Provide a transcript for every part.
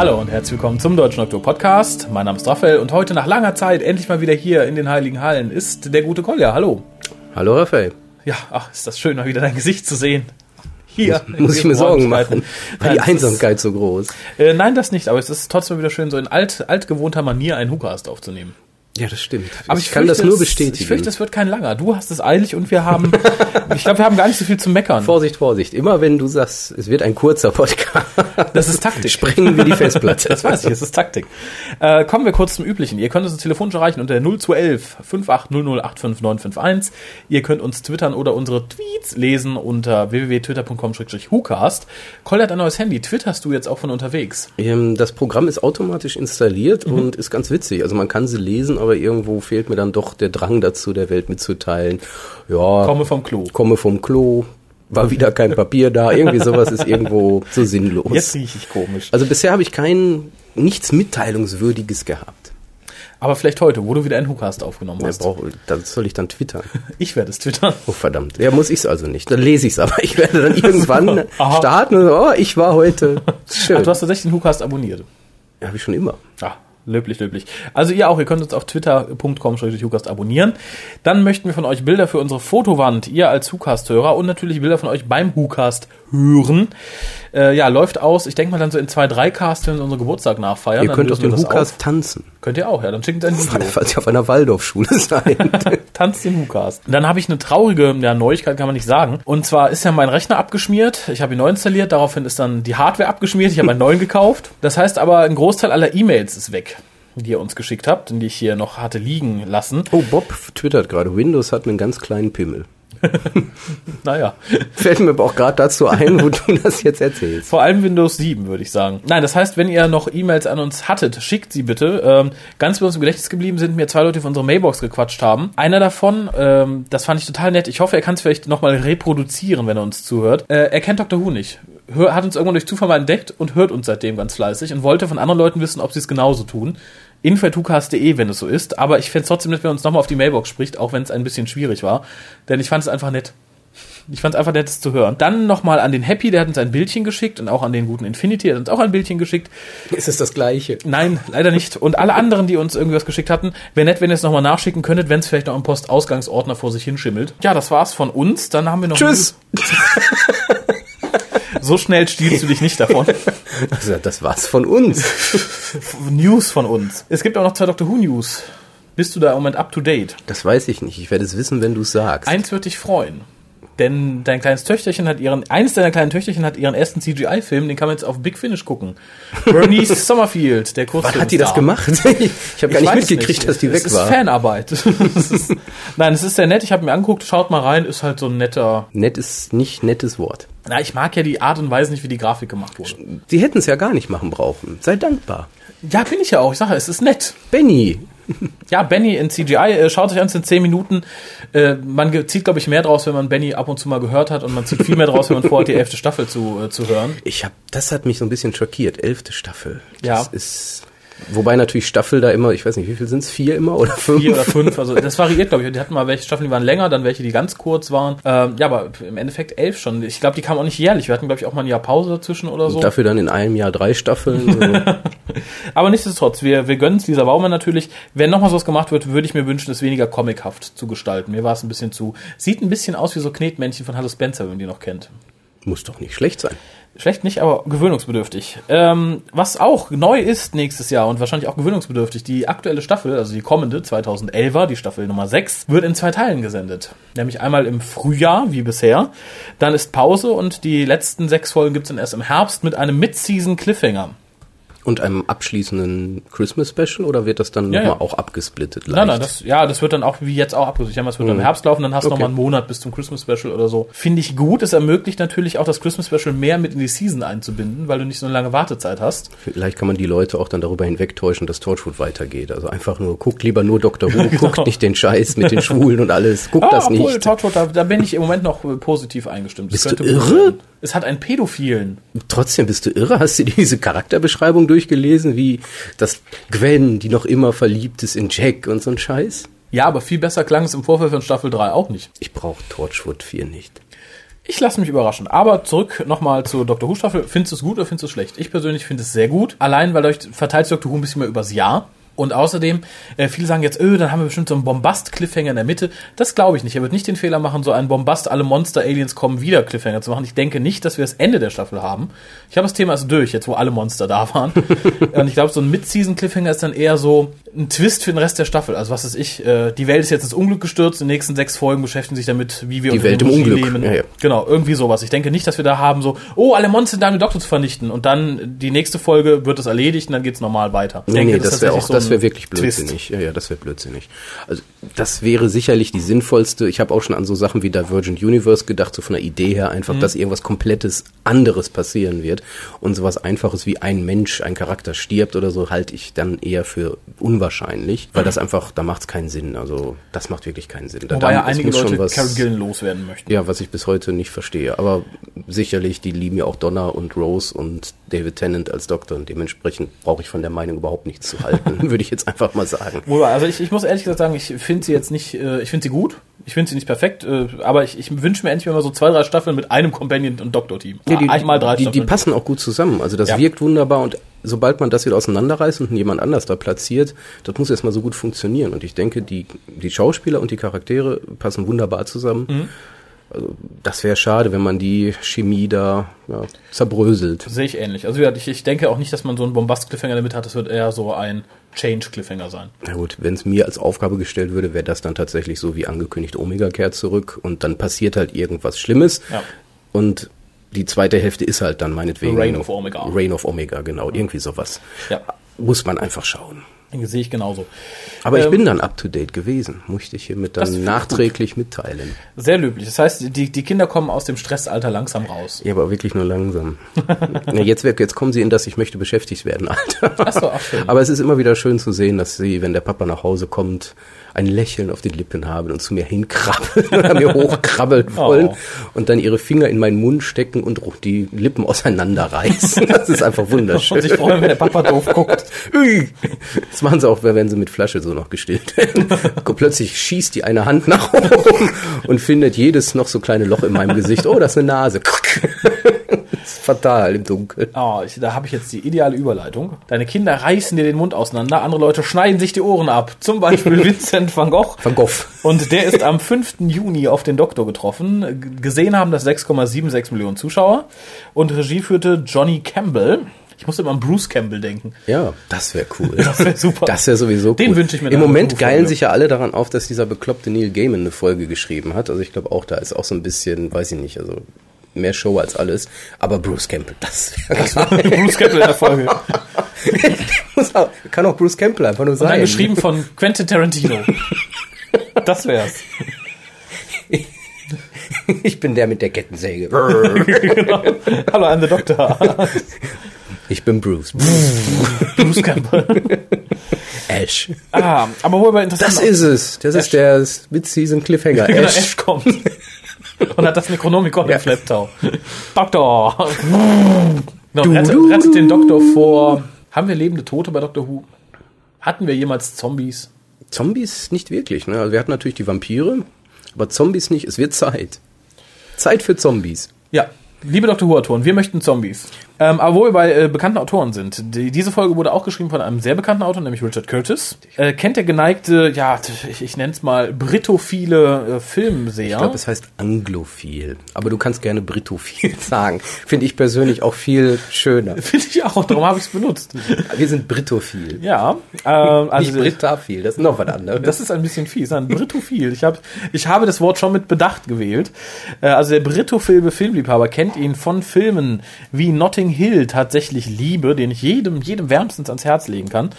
Hallo und herzlich willkommen zum Deutschen Doktor Podcast. Mein Name ist Raphael und heute nach langer Zeit endlich mal wieder hier in den Heiligen Hallen ist der gute Kolja. Hallo. Hallo Raphael. Ja, ach, ist das schön, mal wieder dein Gesicht zu sehen. Hier. Muss, muss ich mir Sorgen machen, weil die Einsamkeit ist, so groß. Äh, nein, das nicht, aber es ist trotzdem wieder schön, so in alt, altgewohnter Manier einen Hookast aufzunehmen. Ja, das stimmt. Aber ich, ich kann das nur bestätigen. Ich fürchte, es wird kein langer. Du hast es eilig und wir haben, ich glaube, wir haben gar nicht so viel zu meckern. Vorsicht, Vorsicht. Immer wenn du sagst, es wird ein kurzer Podcast. Das ist Taktik. Sprengen wir die Festplatte. das weiß ich, das ist Taktik. Äh, kommen wir kurz zum Üblichen. Ihr könnt uns telefonisch erreichen unter 0211 5800 Ihr könnt uns twittern oder unsere Tweets lesen unter www.twitter.com-hookast. Koll hat ein neues Handy. Twitterst du jetzt auch von unterwegs? Ähm, das Programm ist automatisch installiert mhm. und ist ganz witzig. Also man kann sie lesen, aber irgendwo fehlt mir dann doch der Drang dazu, der Welt mitzuteilen. Ja. Komme vom Klo. Komme vom Klo. War wieder kein Papier da. Irgendwie sowas ist irgendwo so sinnlos. Jetzt rieche ich komisch. Also bisher habe ich kein, nichts Mitteilungswürdiges gehabt. Aber vielleicht heute, wo du wieder einen Hookast aufgenommen hast. Ja, brauch, das soll ich dann twittern. Ich werde es twittern. Oh verdammt. Ja, muss ich es also nicht. Dann lese ich es aber. Ich werde dann irgendwann starten und so, oh, ich war heute. Schön. Ach, du hast tatsächlich den Hookast abonniert. Ja, habe ich schon immer. Ah, Löblich, löblich. Also ihr auch, ihr könnt uns auf twitter.com abonnieren. Dann möchten wir von euch Bilder für unsere Fotowand, ihr als Hukast-Hörer und natürlich Bilder von euch beim Hukast hören. Äh, ja, läuft aus. Ich denke mal dann so in zwei, drei Cast, wenn wir unseren Geburtstag nachfeiern. Ihr könnt auf den Hukast tanzen. Könnt ihr auch, ja. Dann schickt ein Video. Falls ihr auf einer Waldorfschule seid. Tanzt den Hukast. Dann habe ich eine traurige ja, Neuigkeit, kann man nicht sagen. Und zwar ist ja mein Rechner abgeschmiert. Ich habe ihn neu installiert. Daraufhin ist dann die Hardware abgeschmiert. Ich habe einen neuen gekauft. Das heißt aber, ein Großteil aller E-Mails ist weg die ihr uns geschickt habt und die ich hier noch hatte liegen lassen. Oh, Bob twittert gerade, Windows hat einen ganz kleinen Pimmel. naja. Fällt mir aber auch gerade dazu ein, wo du das jetzt erzählst. Vor allem Windows 7, würde ich sagen. Nein, das heißt, wenn ihr noch E-Mails an uns hattet, schickt sie bitte. Ähm, ganz bei uns im Gedächtnis geblieben sind mir zwei Leute, die auf unsere Mailbox gequatscht haben. Einer davon, ähm, das fand ich total nett. Ich hoffe, er kann es vielleicht nochmal reproduzieren, wenn er uns zuhört. Äh, er kennt Dr. Who nicht. Hör, hat uns irgendwann durch Zufall mal entdeckt und hört uns seitdem ganz fleißig und wollte von anderen Leuten wissen, ob sie es genauso tun info.tukas.de, wenn es so ist. Aber ich fände es trotzdem nett, wenn uns nochmal auf die Mailbox spricht, auch wenn es ein bisschen schwierig war. Denn ich fand es einfach nett. Ich fand es einfach nett, es zu hören. Dann nochmal an den Happy, der hat uns ein Bildchen geschickt und auch an den guten Infinity, der hat uns auch ein Bildchen geschickt. Ist es das gleiche? Nein, leider nicht. Und alle anderen, die uns irgendwas geschickt hatten, wäre nett, wenn ihr es nochmal nachschicken könntet, wenn es vielleicht noch im Postausgangsordner vor sich hinschimmelt. Ja, das war's von uns. Dann haben wir noch. Tschüss! so schnell stiehlst du dich nicht davon. Also, das war's von uns. News von uns. Es gibt auch noch zwei Doctor Who News. Bist du da im Moment up to date? Das weiß ich nicht. Ich werde es wissen, wenn du es sagst. Eins wird dich freuen. Denn dein kleines Töchterchen hat ihren, eines deiner kleinen Töchterchen hat ihren ersten CGI-Film, den kann man jetzt auf Big Finish gucken. Bernice Summerfield, der Kurzfilm. Wann hat die das gemacht? Ich, habe gar nicht mitgekriegt, nicht. dass die weg es war. Das ist Fanarbeit. nein, es ist sehr nett. Ich habe mir angeguckt, schaut mal rein, ist halt so ein netter. Nett ist nicht nettes Wort. Na, ich mag ja die Art und Weise nicht, wie die Grafik gemacht wurde. Sie hätten es ja gar nicht machen brauchen. Sei dankbar. Ja, bin ich ja auch. Ich sage, es ist nett. Benny, ja, Benny in CGI, äh, schaut euch an, es sind 10 Minuten. Äh, man zieht, glaube ich, mehr draus, wenn man Benny ab und zu mal gehört hat und man zieht viel mehr draus, wenn man vorhat, die elfte Staffel zu, äh, zu hören. Ich hab, das hat mich so ein bisschen schockiert. Elfte Staffel. Das ja. ist Wobei natürlich Staffel da immer, ich weiß nicht, wie viel sind es? Vier immer oder fünf? Vier oder fünf, also das variiert, glaube ich. Die hatten mal welche Staffeln, die waren länger, dann welche, die ganz kurz waren. Ähm, ja, aber im Endeffekt elf schon. Ich glaube, die kamen auch nicht jährlich. Wir hatten, glaube ich, auch mal ein Jahr Pause dazwischen oder so. Und dafür dann in einem Jahr drei Staffeln. So. aber nichtsdestotrotz, wir, wir gönnen es Lisa Baumann natürlich. Wenn nochmal sowas gemacht wird, würde ich mir wünschen, es weniger comichaft zu gestalten. Mir war es ein bisschen zu. Sieht ein bisschen aus wie so Knetmännchen von Hallo Spencer, wenn man die noch kennt. Muss doch nicht schlecht sein. Schlecht nicht, aber gewöhnungsbedürftig. Ähm, was auch neu ist nächstes Jahr und wahrscheinlich auch gewöhnungsbedürftig, die aktuelle Staffel, also die kommende 2011er, die Staffel Nummer 6, wird in zwei Teilen gesendet. Nämlich einmal im Frühjahr, wie bisher, dann ist Pause und die letzten sechs Folgen gibt's dann erst im Herbst mit einem Mid-Season Cliffhanger. Und einem abschließenden Christmas Special oder wird das dann ja, nochmal ja. auch abgesplittet? Leicht? Nein, nein, das, ja, das wird dann auch wie jetzt auch abgesplittet. Ich meine, es wird mhm. im Herbst laufen, dann hast du okay. nochmal einen Monat bis zum Christmas Special oder so. Finde ich gut. Es ermöglicht natürlich auch das Christmas Special mehr mit in die Season einzubinden, weil du nicht so eine lange Wartezeit hast. Vielleicht kann man die Leute auch dann darüber hinwegtäuschen, dass Torchwood weitergeht. Also einfach nur, guckt lieber nur Dr. Who, genau. guckt nicht den Scheiß mit den Schwulen und alles. Guckt ah, das obwohl, nicht. Torchwood, da, da bin ich im Moment noch positiv eingestimmt. Bist du irre? Es hat einen Pädophilen. Trotzdem bist du irre. Hast du diese Charakterbeschreibung durchgelesen, wie das Gwen, die noch immer verliebt ist in Jack und so ein Scheiß? Ja, aber viel besser klang es im Vorfeld von Staffel 3 auch nicht. Ich brauche Torchwood 4 nicht. Ich lasse mich überraschen. Aber zurück nochmal zur Dr. Who Staffel. Findest du es gut oder findest du es schlecht? Ich persönlich finde es sehr gut. Allein, weil euch verteilt Dr. Who ein bisschen mehr übers Jahr. Und außerdem, äh, viele sagen jetzt, öh, dann haben wir bestimmt so einen Bombast-Cliffhanger in der Mitte. Das glaube ich nicht. Er wird nicht den Fehler machen, so einen Bombast, alle Monster-Aliens kommen wieder Cliffhanger zu machen. Ich denke nicht, dass wir das Ende der Staffel haben. Ich habe das Thema also durch, jetzt wo alle Monster da waren. Und ich glaube, so ein Mid-Season-Cliffhanger ist dann eher so ein Twist für den Rest der Staffel. Also was ist ich, äh, die Welt ist jetzt ins Unglück gestürzt, in den nächsten sechs Folgen beschäftigen sich damit, wie wir die Welt im Unglück. Leben. Ja, ja. Genau, irgendwie sowas. Ich denke nicht, dass wir da haben so, oh, alle Monster sind da, um den Doktor zu vernichten. Und dann die nächste Folge wird das erledigt und dann geht's normal weiter. Ich nee, denke, nee, das, das wäre auch, so das wäre wirklich Blödsinn blödsinnig. Ja, ja, das wäre blödsinnig. Also das wäre sicherlich die sinnvollste. Ich habe auch schon an so Sachen wie Divergent Universe gedacht, so von der Idee her einfach, mhm. dass irgendwas komplettes anderes passieren wird. Und sowas Einfaches wie ein Mensch, ein Charakter stirbt oder so, halte ich dann eher für unwahrscheinlich, weil das einfach, da macht es keinen Sinn. Also das macht wirklich keinen Sinn. Wobei ja einige Leute was, Karen Gillen loswerden möchten. Ja, was ich bis heute nicht verstehe. Aber sicherlich, die lieben ja auch Donna und Rose und David Tennant als Doktor und dementsprechend brauche ich von der Meinung überhaupt nichts zu halten, würde ich jetzt einfach mal sagen. Also ich, ich muss ehrlich gesagt sagen, ich finde sie jetzt nicht, äh, ich finde sie gut, ich finde sie nicht perfekt, äh, aber ich, ich wünsche mir endlich mal so zwei, drei Staffeln mit einem Companion und Doktor-Team. Ja, die, mal drei die, die passen auch gut zusammen, also das ja. wirkt wunderbar und sobald man das wieder auseinanderreißt und jemand anders da platziert, das muss erstmal so gut funktionieren und ich denke, die, die Schauspieler und die Charaktere passen wunderbar zusammen. Mhm. Also das wäre schade, wenn man die Chemie da ja, zerbröselt. Sehe ich ähnlich. Also ich, ich denke auch nicht, dass man so einen Bombast-Cliffhanger damit hat. Das wird eher so ein Change-Cliffhanger sein. Na gut, wenn es mir als Aufgabe gestellt würde, wäre das dann tatsächlich so wie angekündigt, Omega kehrt zurück und dann passiert halt irgendwas Schlimmes. Ja. Und die zweite Hälfte ist halt dann meinetwegen. Reign of Omega. Reign of Omega, genau. Irgendwie sowas. Ja. Muss man einfach schauen. Sehe ich genauso. Aber ähm, ich bin dann up to date gewesen, musste ich hiermit dann nachträglich gut. mitteilen. Sehr löblich. Das heißt, die, die Kinder kommen aus dem Stressalter langsam raus. Ja, aber wirklich nur langsam. ja, jetzt, jetzt kommen sie in das, ich möchte beschäftigt werden, Alter. Ach so, ach schön. Aber es ist immer wieder schön zu sehen, dass sie, wenn der Papa nach Hause kommt, ein Lächeln auf den Lippen haben und zu mir hinkrabbeln oder mir hochkrabbeln wollen oh. und dann ihre Finger in meinen Mund stecken und die Lippen auseinanderreißen. Das ist einfach wunderschön. Und sich freuen, wenn der Papa doof guckt. Das machen sie auch, wenn sie mit Flasche so noch gestillt werden. Plötzlich schießt die eine Hand nach oben und findet jedes noch so kleine Loch in meinem Gesicht. Oh, das ist eine Nase. Das ist fatal im Dunkeln. Oh, ich, da habe ich jetzt die ideale Überleitung. Deine Kinder reißen dir den Mund auseinander, andere Leute schneiden sich die Ohren ab. Zum Beispiel Vincent van Gogh. Van Gogh. Und der ist am 5. Juni auf den Doktor getroffen. Gesehen haben das 6,76 Millionen Zuschauer. Und Regie führte Johnny Campbell. Ich muss immer an Bruce Campbell denken. Ja, das wäre cool. Das wäre super. Das wäre sowieso cool. Den wünsche ich mir. Im Moment geilen sich ja alle daran auf, dass dieser bekloppte Neil Gaiman eine Folge geschrieben hat. Also ich glaube auch, da ist auch so ein bisschen, weiß ich nicht, also mehr Show als alles. Aber Bruce Campbell, das wäre Bruce Campbell in der Folge. kann auch Bruce Campbell einfach nur sein. Und dann geschrieben von Quentin Tarantino. Das wär's. Ich bin der mit der Kettensäge. genau. Hallo, I'm the Doctor. Ich bin Bruce. Bruce Campbell. Ash. Ah, aber wo wir interessant. Das ist es. Das Ash. ist der Mid-Season Cliffhanger. Genau, Ash. Ash kommt. Und hat das Necronomicon ja. im Schlepptau. Doktor! no, du, rettet, rettet den Doktor vor. Haben wir lebende Tote bei Doctor Who? Hatten wir jemals Zombies? Zombies nicht wirklich. Ne? Also wir hatten natürlich die Vampire, aber Zombies nicht. Es wird Zeit. Zeit für Zombies. Ja, liebe Dr. Who-Autoren, wir möchten Zombies. Ähm, aber wo wir bei äh, bekannten Autoren sind. Die, diese Folge wurde auch geschrieben von einem sehr bekannten Autor, nämlich Richard Curtis. Äh, kennt der geneigte, ja, ich, ich nenne es mal britophile äh, Filmseher. Ich glaube, es heißt anglophil. Aber du kannst gerne britophil sagen. Finde ich persönlich auch viel schöner. Finde ich auch, darum habe ich es benutzt. Wir sind britophil. Ja. Ähm, also, Nicht britaphil, das ist noch was anderes. Das ist ein bisschen fies, ein britophil. Ich, hab, ich habe das Wort schon mit Bedacht gewählt. Äh, also der britophile Filmliebhaber kennt ihn von Filmen wie Notting Hill tatsächlich liebe, den ich jedem, jedem wärmstens ans Herz legen kann.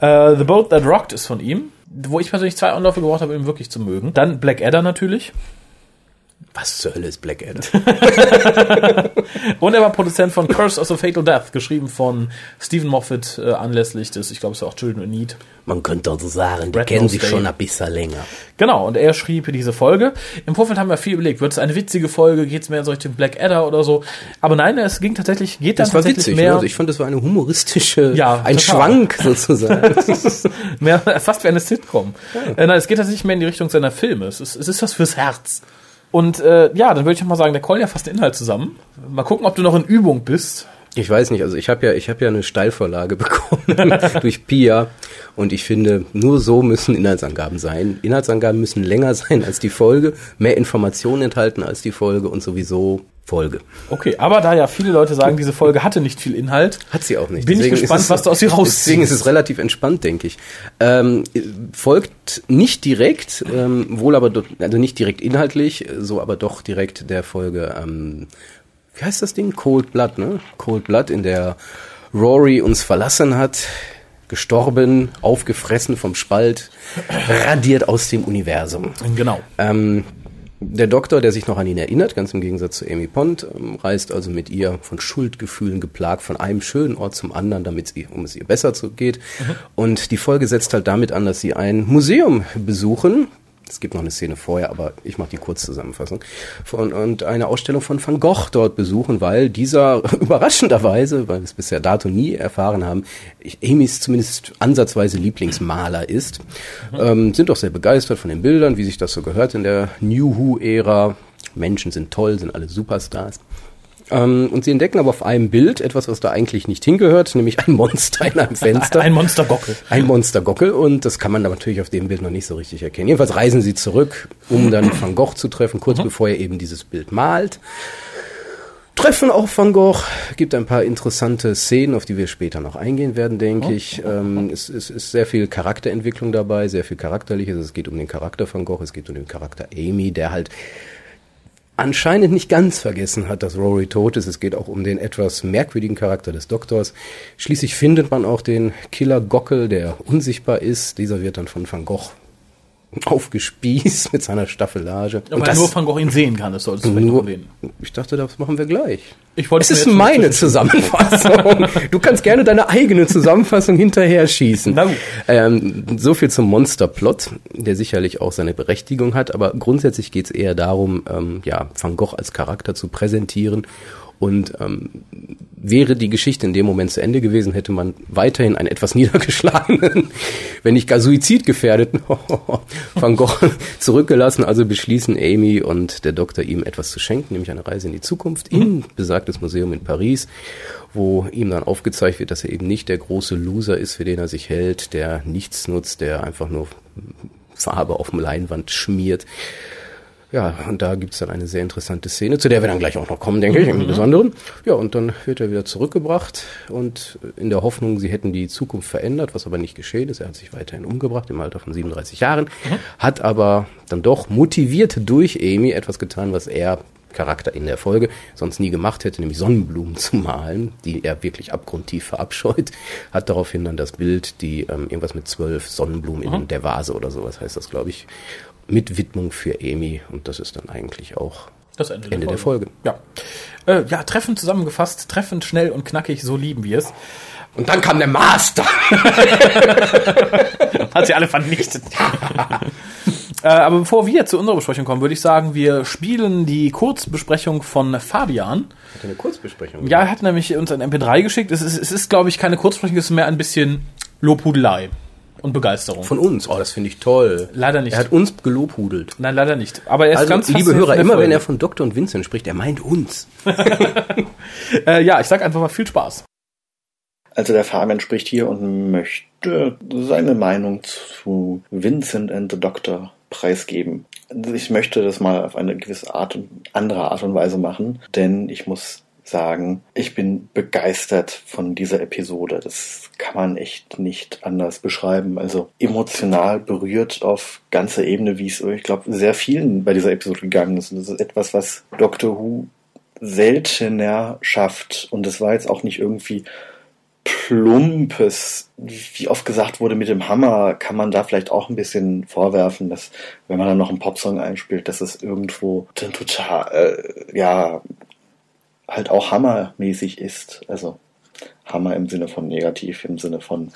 Uh, The Boat That Rocked ist von ihm, wo ich persönlich zwei Anläufe gebraucht habe, ihn wirklich zu mögen. Dann Black Adder natürlich. Was zur Hölle ist Black Adder? und er war Produzent von Curse of the Fatal Death, geschrieben von Stephen Moffat äh, anlässlich des, ich glaube, es war auch Children in Need. Man könnte also sagen, die Red kennen sich schon ein bisschen länger. Genau, und er schrieb diese Folge. Im Vorfeld haben wir viel überlegt, wird es eine witzige Folge, geht es mehr in Richtung Black Adder oder so. Aber nein, es ging tatsächlich, geht dann das tatsächlich war witzig, mehr. Also ich fand, das war eine humoristische, ja, ein total. Schwank sozusagen. mehr, fast wie eine Sitcom. Ja. Äh, nein, es geht tatsächlich mehr in die Richtung seiner Filme. Es ist, es ist was fürs Herz. Und äh, ja, dann würde ich mal sagen, der Kolja fasst den Inhalt zusammen. Mal gucken, ob du noch in Übung bist. Ich weiß nicht, also ich habe ja, ich habe ja eine Steilvorlage bekommen durch Pia und ich finde, nur so müssen Inhaltsangaben sein. Inhaltsangaben müssen länger sein als die Folge, mehr Informationen enthalten als die Folge und sowieso Folge. Okay, aber da ja viele Leute sagen, diese Folge hatte nicht viel Inhalt, hat sie auch nicht. Bin deswegen ich gespannt, es, was du aus ihr rausziehst. Deswegen ist es relativ entspannt, denke ich. Ähm, folgt nicht direkt, ähm, wohl aber also nicht direkt inhaltlich, so aber doch direkt der Folge ähm, wie heißt das Ding? Cold Blood, ne? Cold Blood, in der Rory uns verlassen hat, gestorben, aufgefressen vom Spalt, radiert aus dem Universum. Genau. Ähm, der Doktor, der sich noch an ihn erinnert, ganz im Gegensatz zu Amy Pond, ähm, reist also mit ihr von Schuldgefühlen geplagt von einem schönen Ort zum anderen, damit sie, um es ihr besser zu geht. Mhm. Und die Folge setzt halt damit an, dass sie ein Museum besuchen, es gibt noch eine Szene vorher, aber ich mache die Kurzzusammenfassung. Von, und eine Ausstellung von Van Gogh dort besuchen, weil dieser überraschenderweise, weil wir es bisher dato nie erfahren haben, Amy's zumindest ansatzweise Lieblingsmaler ist. Mhm. Ähm, sind doch sehr begeistert von den Bildern, wie sich das so gehört in der New Who-Ära. Menschen sind toll, sind alle Superstars. Ähm, und sie entdecken aber auf einem Bild etwas, was da eigentlich nicht hingehört, nämlich ein Monster in einem Fenster. ein Monstergockel. Ein Monstergockel und das kann man natürlich auf dem Bild noch nicht so richtig erkennen. Jedenfalls reisen sie zurück, um dann Van Gogh zu treffen, kurz mhm. bevor er eben dieses Bild malt. Treffen auch Van Gogh, gibt ein paar interessante Szenen, auf die wir später noch eingehen werden, denke oh. ich. Ähm, es, es ist sehr viel Charakterentwicklung dabei, sehr viel Charakterliches. Es geht um den Charakter Van Gogh, es geht um den Charakter Amy, der halt anscheinend nicht ganz vergessen hat, dass Rory tot ist. Es geht auch um den etwas merkwürdigen Charakter des Doktors. Schließlich findet man auch den Killer Gockel, der unsichtbar ist. Dieser wird dann von Van Gogh aufgespießt mit seiner Staffelage. Aber und das, nur Van Gogh ihn sehen kann, das solltest du vielleicht nur, erwähnen. Ich dachte, das machen wir gleich. Ich wollte es ist meine Zusammenfassung. du kannst gerne deine eigene Zusammenfassung hinterher schießen. Ähm, so viel zum Monsterplot, der sicherlich auch seine Berechtigung hat, aber grundsätzlich geht es eher darum, ähm, ja, Van Gogh als Charakter zu präsentieren und ähm, wäre die Geschichte in dem Moment zu Ende gewesen, hätte man weiterhin einen etwas niedergeschlagenen, wenn nicht gar suizidgefährdeten Van Gogh zurückgelassen. Also beschließen Amy und der Doktor ihm etwas zu schenken, nämlich eine Reise in die Zukunft in besagtes Museum in Paris, wo ihm dann aufgezeigt wird, dass er eben nicht der große Loser ist, für den er sich hält, der nichts nutzt, der einfach nur Farbe auf dem Leinwand schmiert, ja, und da gibt's dann eine sehr interessante Szene, zu der wir dann gleich auch noch kommen, denke ich, im mhm. Besonderen. Ja, und dann wird er wieder zurückgebracht und in der Hoffnung, sie hätten die Zukunft verändert, was aber nicht geschehen ist. Er hat sich weiterhin umgebracht im Alter von 37 Jahren, mhm. hat aber dann doch motiviert durch Amy etwas getan, was er Charakter in der Folge sonst nie gemacht hätte, nämlich Sonnenblumen zu malen, die er wirklich abgrundtief verabscheut, hat daraufhin dann das Bild, die ähm, irgendwas mit zwölf Sonnenblumen mhm. in der Vase oder sowas heißt das, glaube ich, mit Widmung für Amy und das ist dann eigentlich auch das Ende, Ende der, Folge. Der Folge. Ja. Äh, ja, treffend zusammengefasst, treffend, schnell und knackig, so lieben wir es. Und dann kam der Master. Hat sie alle vernichtet. äh, aber bevor wir zu unserer Besprechung kommen, würde ich sagen, wir spielen die Kurzbesprechung von Fabian. Hat er eine Kurzbesprechung? Ja, er hat nämlich uns ein MP3 geschickt. Es ist, es ist glaube ich, keine Kurzbesprechung, es ist mehr ein bisschen Lobhudelei und Begeisterung. Von uns. Oh, das finde ich toll. Leider nicht. Er hat uns gelobhudelt. Nein, leider nicht. Aber er ist also, ganz liebe Hörer, immer wenn er von Doktor und Vincent spricht, er meint uns. äh, ja, ich sag einfach mal viel Spaß. Also der Fabian spricht hier und möchte seine Meinung zu Vincent and the Doctor preisgeben. Ich möchte das mal auf eine gewisse Art und andere Art und Weise machen, denn ich muss sagen, ich bin begeistert von dieser Episode. Das kann man echt nicht anders beschreiben. Also emotional berührt auf ganzer Ebene, wie es, ich glaube, sehr vielen bei dieser Episode gegangen ist. Und das ist etwas, was Doctor Who seltener schafft. Und das war jetzt auch nicht irgendwie plumpes, wie oft gesagt wurde, mit dem Hammer kann man da vielleicht auch ein bisschen vorwerfen, dass wenn man dann noch einen Popsong einspielt, dass es irgendwo total, äh, ja, halt auch hammermäßig ist. Also Hammer im Sinne von negativ, im Sinne von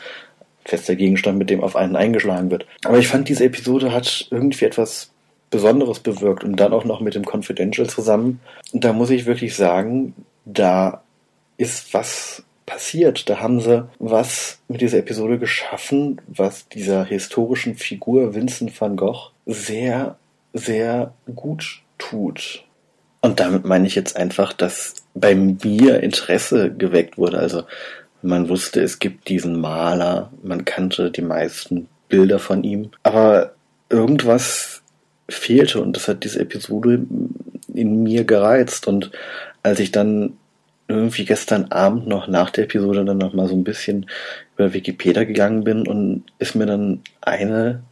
fester Gegenstand, mit dem auf einen eingeschlagen wird. Aber ich fand, diese Episode hat irgendwie etwas Besonderes bewirkt und dann auch noch mit dem Confidential zusammen. Und da muss ich wirklich sagen, da ist was passiert. Da haben sie was mit dieser Episode geschaffen, was dieser historischen Figur Vincent van Gogh sehr, sehr gut tut. Und damit meine ich jetzt einfach, dass bei mir Interesse geweckt wurde. Also man wusste, es gibt diesen Maler, man kannte die meisten Bilder von ihm, aber irgendwas fehlte und das hat diese Episode in mir gereizt. Und als ich dann irgendwie gestern Abend noch nach der Episode dann noch mal so ein bisschen über Wikipedia gegangen bin und ist mir dann eine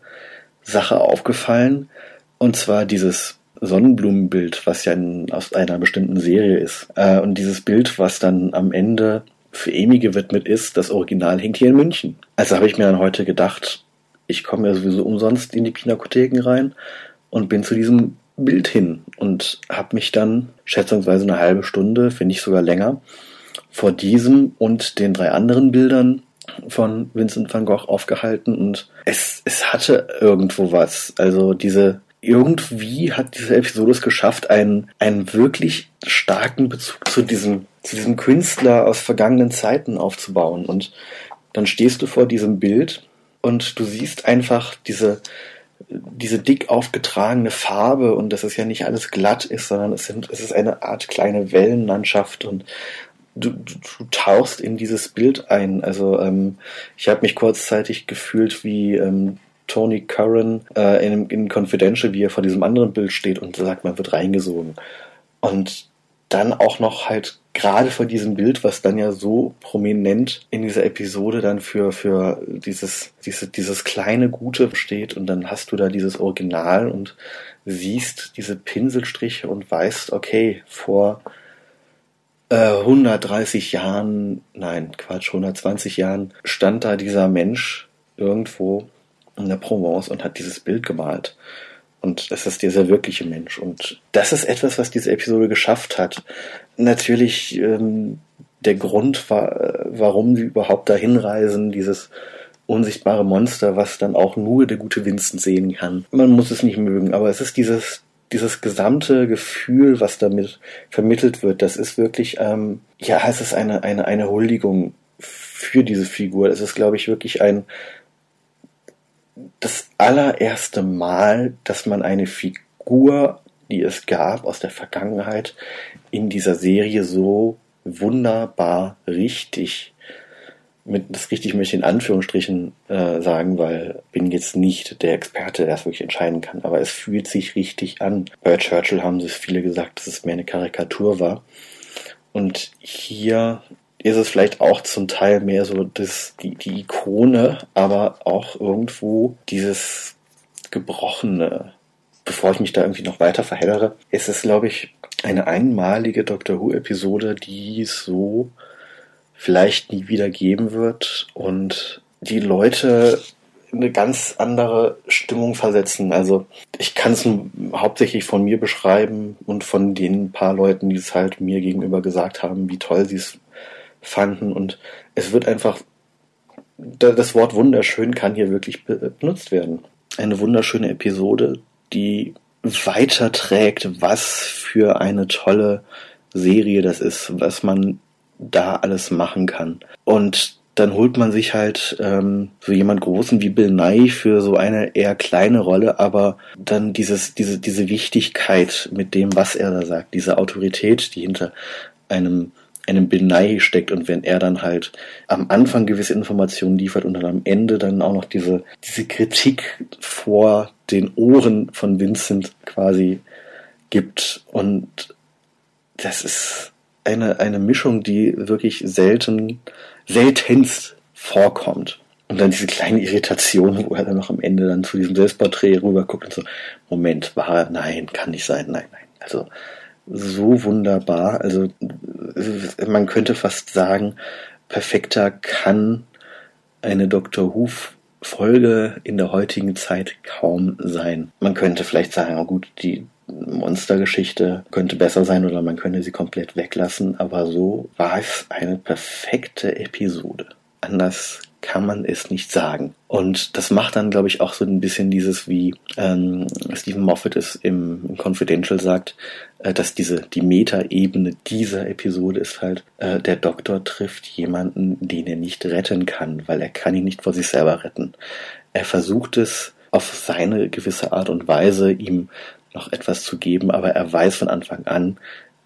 Sache aufgefallen. Und zwar dieses Sonnenblumenbild, was ja in, aus einer bestimmten Serie ist. Äh, und dieses Bild, was dann am Ende für Amy gewidmet ist, das Original hängt hier in München. Also habe ich mir dann heute gedacht, ich komme ja sowieso umsonst in die Pinakotheken rein und bin zu diesem Bild hin und habe mich dann schätzungsweise eine halbe Stunde, finde ich sogar länger, vor diesem und den drei anderen Bildern von Vincent van Gogh aufgehalten und es, es hatte irgendwo was. Also diese irgendwie hat diese Episode es geschafft, einen, einen wirklich starken Bezug zu diesem, zu diesem Künstler aus vergangenen Zeiten aufzubauen. Und dann stehst du vor diesem Bild und du siehst einfach diese, diese dick aufgetragene Farbe und dass es ja nicht alles glatt ist, sondern es, sind, es ist eine Art kleine Wellenlandschaft und du, du, du tauchst in dieses Bild ein. Also ähm, ich habe mich kurzzeitig gefühlt wie ähm, Tony Curran äh, in, in Confidential, wie er vor diesem anderen Bild steht und sagt, man wird reingesogen. Und dann auch noch halt gerade vor diesem Bild, was dann ja so prominent in dieser Episode dann für, für dieses, diese, dieses kleine Gute steht und dann hast du da dieses Original und siehst diese Pinselstriche und weißt, okay, vor äh, 130 Jahren, nein, Quatsch, 120 Jahren stand da dieser Mensch irgendwo in der Provence und hat dieses Bild gemalt. Und das ist dieser wirkliche Mensch. Und das ist etwas, was diese Episode geschafft hat. Natürlich ähm, der Grund, war, warum sie überhaupt dahin reisen, dieses unsichtbare Monster, was dann auch nur der gute Vincent sehen kann. Man muss es nicht mögen, aber es ist dieses dieses gesamte Gefühl, was damit vermittelt wird, das ist wirklich, ähm, ja, es ist eine, eine, eine Huldigung für diese Figur. Es ist, glaube ich, wirklich ein, das allererste Mal, dass man eine Figur, die es gab aus der Vergangenheit, in dieser Serie so wunderbar richtig mit das richtig möchte ich in Anführungsstrichen äh, sagen, weil bin jetzt nicht der Experte, der es wirklich entscheiden kann, aber es fühlt sich richtig an. Bei Churchill haben es viele gesagt, dass es mehr eine Karikatur war. Und hier ist es vielleicht auch zum Teil mehr so das, die, die Ikone, aber auch irgendwo dieses Gebrochene. Bevor ich mich da irgendwie noch weiter verheddere, ist es, glaube ich, eine einmalige Doctor Who-Episode, die so vielleicht nie wieder geben wird und die Leute in eine ganz andere Stimmung versetzen. Also ich kann es hauptsächlich von mir beschreiben und von den paar Leuten, die es halt mir gegenüber gesagt haben, wie toll sie es fanden. Und es wird einfach, das Wort wunderschön kann hier wirklich benutzt werden. Eine wunderschöne Episode, die weiterträgt, was für eine tolle Serie das ist, was man da alles machen kann. Und dann holt man sich halt ähm, so jemand Großen wie Bill Nye für so eine eher kleine Rolle, aber dann dieses, diese, diese Wichtigkeit mit dem, was er da sagt, diese Autorität, die hinter einem einem Benei steckt und wenn er dann halt am Anfang gewisse Informationen liefert und dann am Ende dann auch noch diese, diese Kritik vor den Ohren von Vincent quasi gibt und das ist eine, eine Mischung, die wirklich selten, seltenst vorkommt. Und dann diese kleine Irritation, wo er dann noch am Ende dann zu diesem Selbstporträt rüberguckt und so, Moment, war? Nein, kann nicht sein, nein, nein. Also, so wunderbar. Also man könnte fast sagen, perfekter kann eine Dr. Who Folge in der heutigen Zeit kaum sein. Man könnte vielleicht sagen, oh gut, die Monstergeschichte könnte besser sein oder man könnte sie komplett weglassen, aber so war es eine perfekte Episode. Anders kann man es nicht sagen. Und das macht dann, glaube ich, auch so ein bisschen dieses, wie ähm, Stephen Moffat es im, Confidential sagt, dass diese die Metaebene dieser Episode ist halt, äh, der Doktor trifft jemanden, den er nicht retten kann, weil er kann ihn nicht vor sich selber retten. Er versucht es auf seine gewisse Art und Weise, ihm noch etwas zu geben, aber er weiß von Anfang an,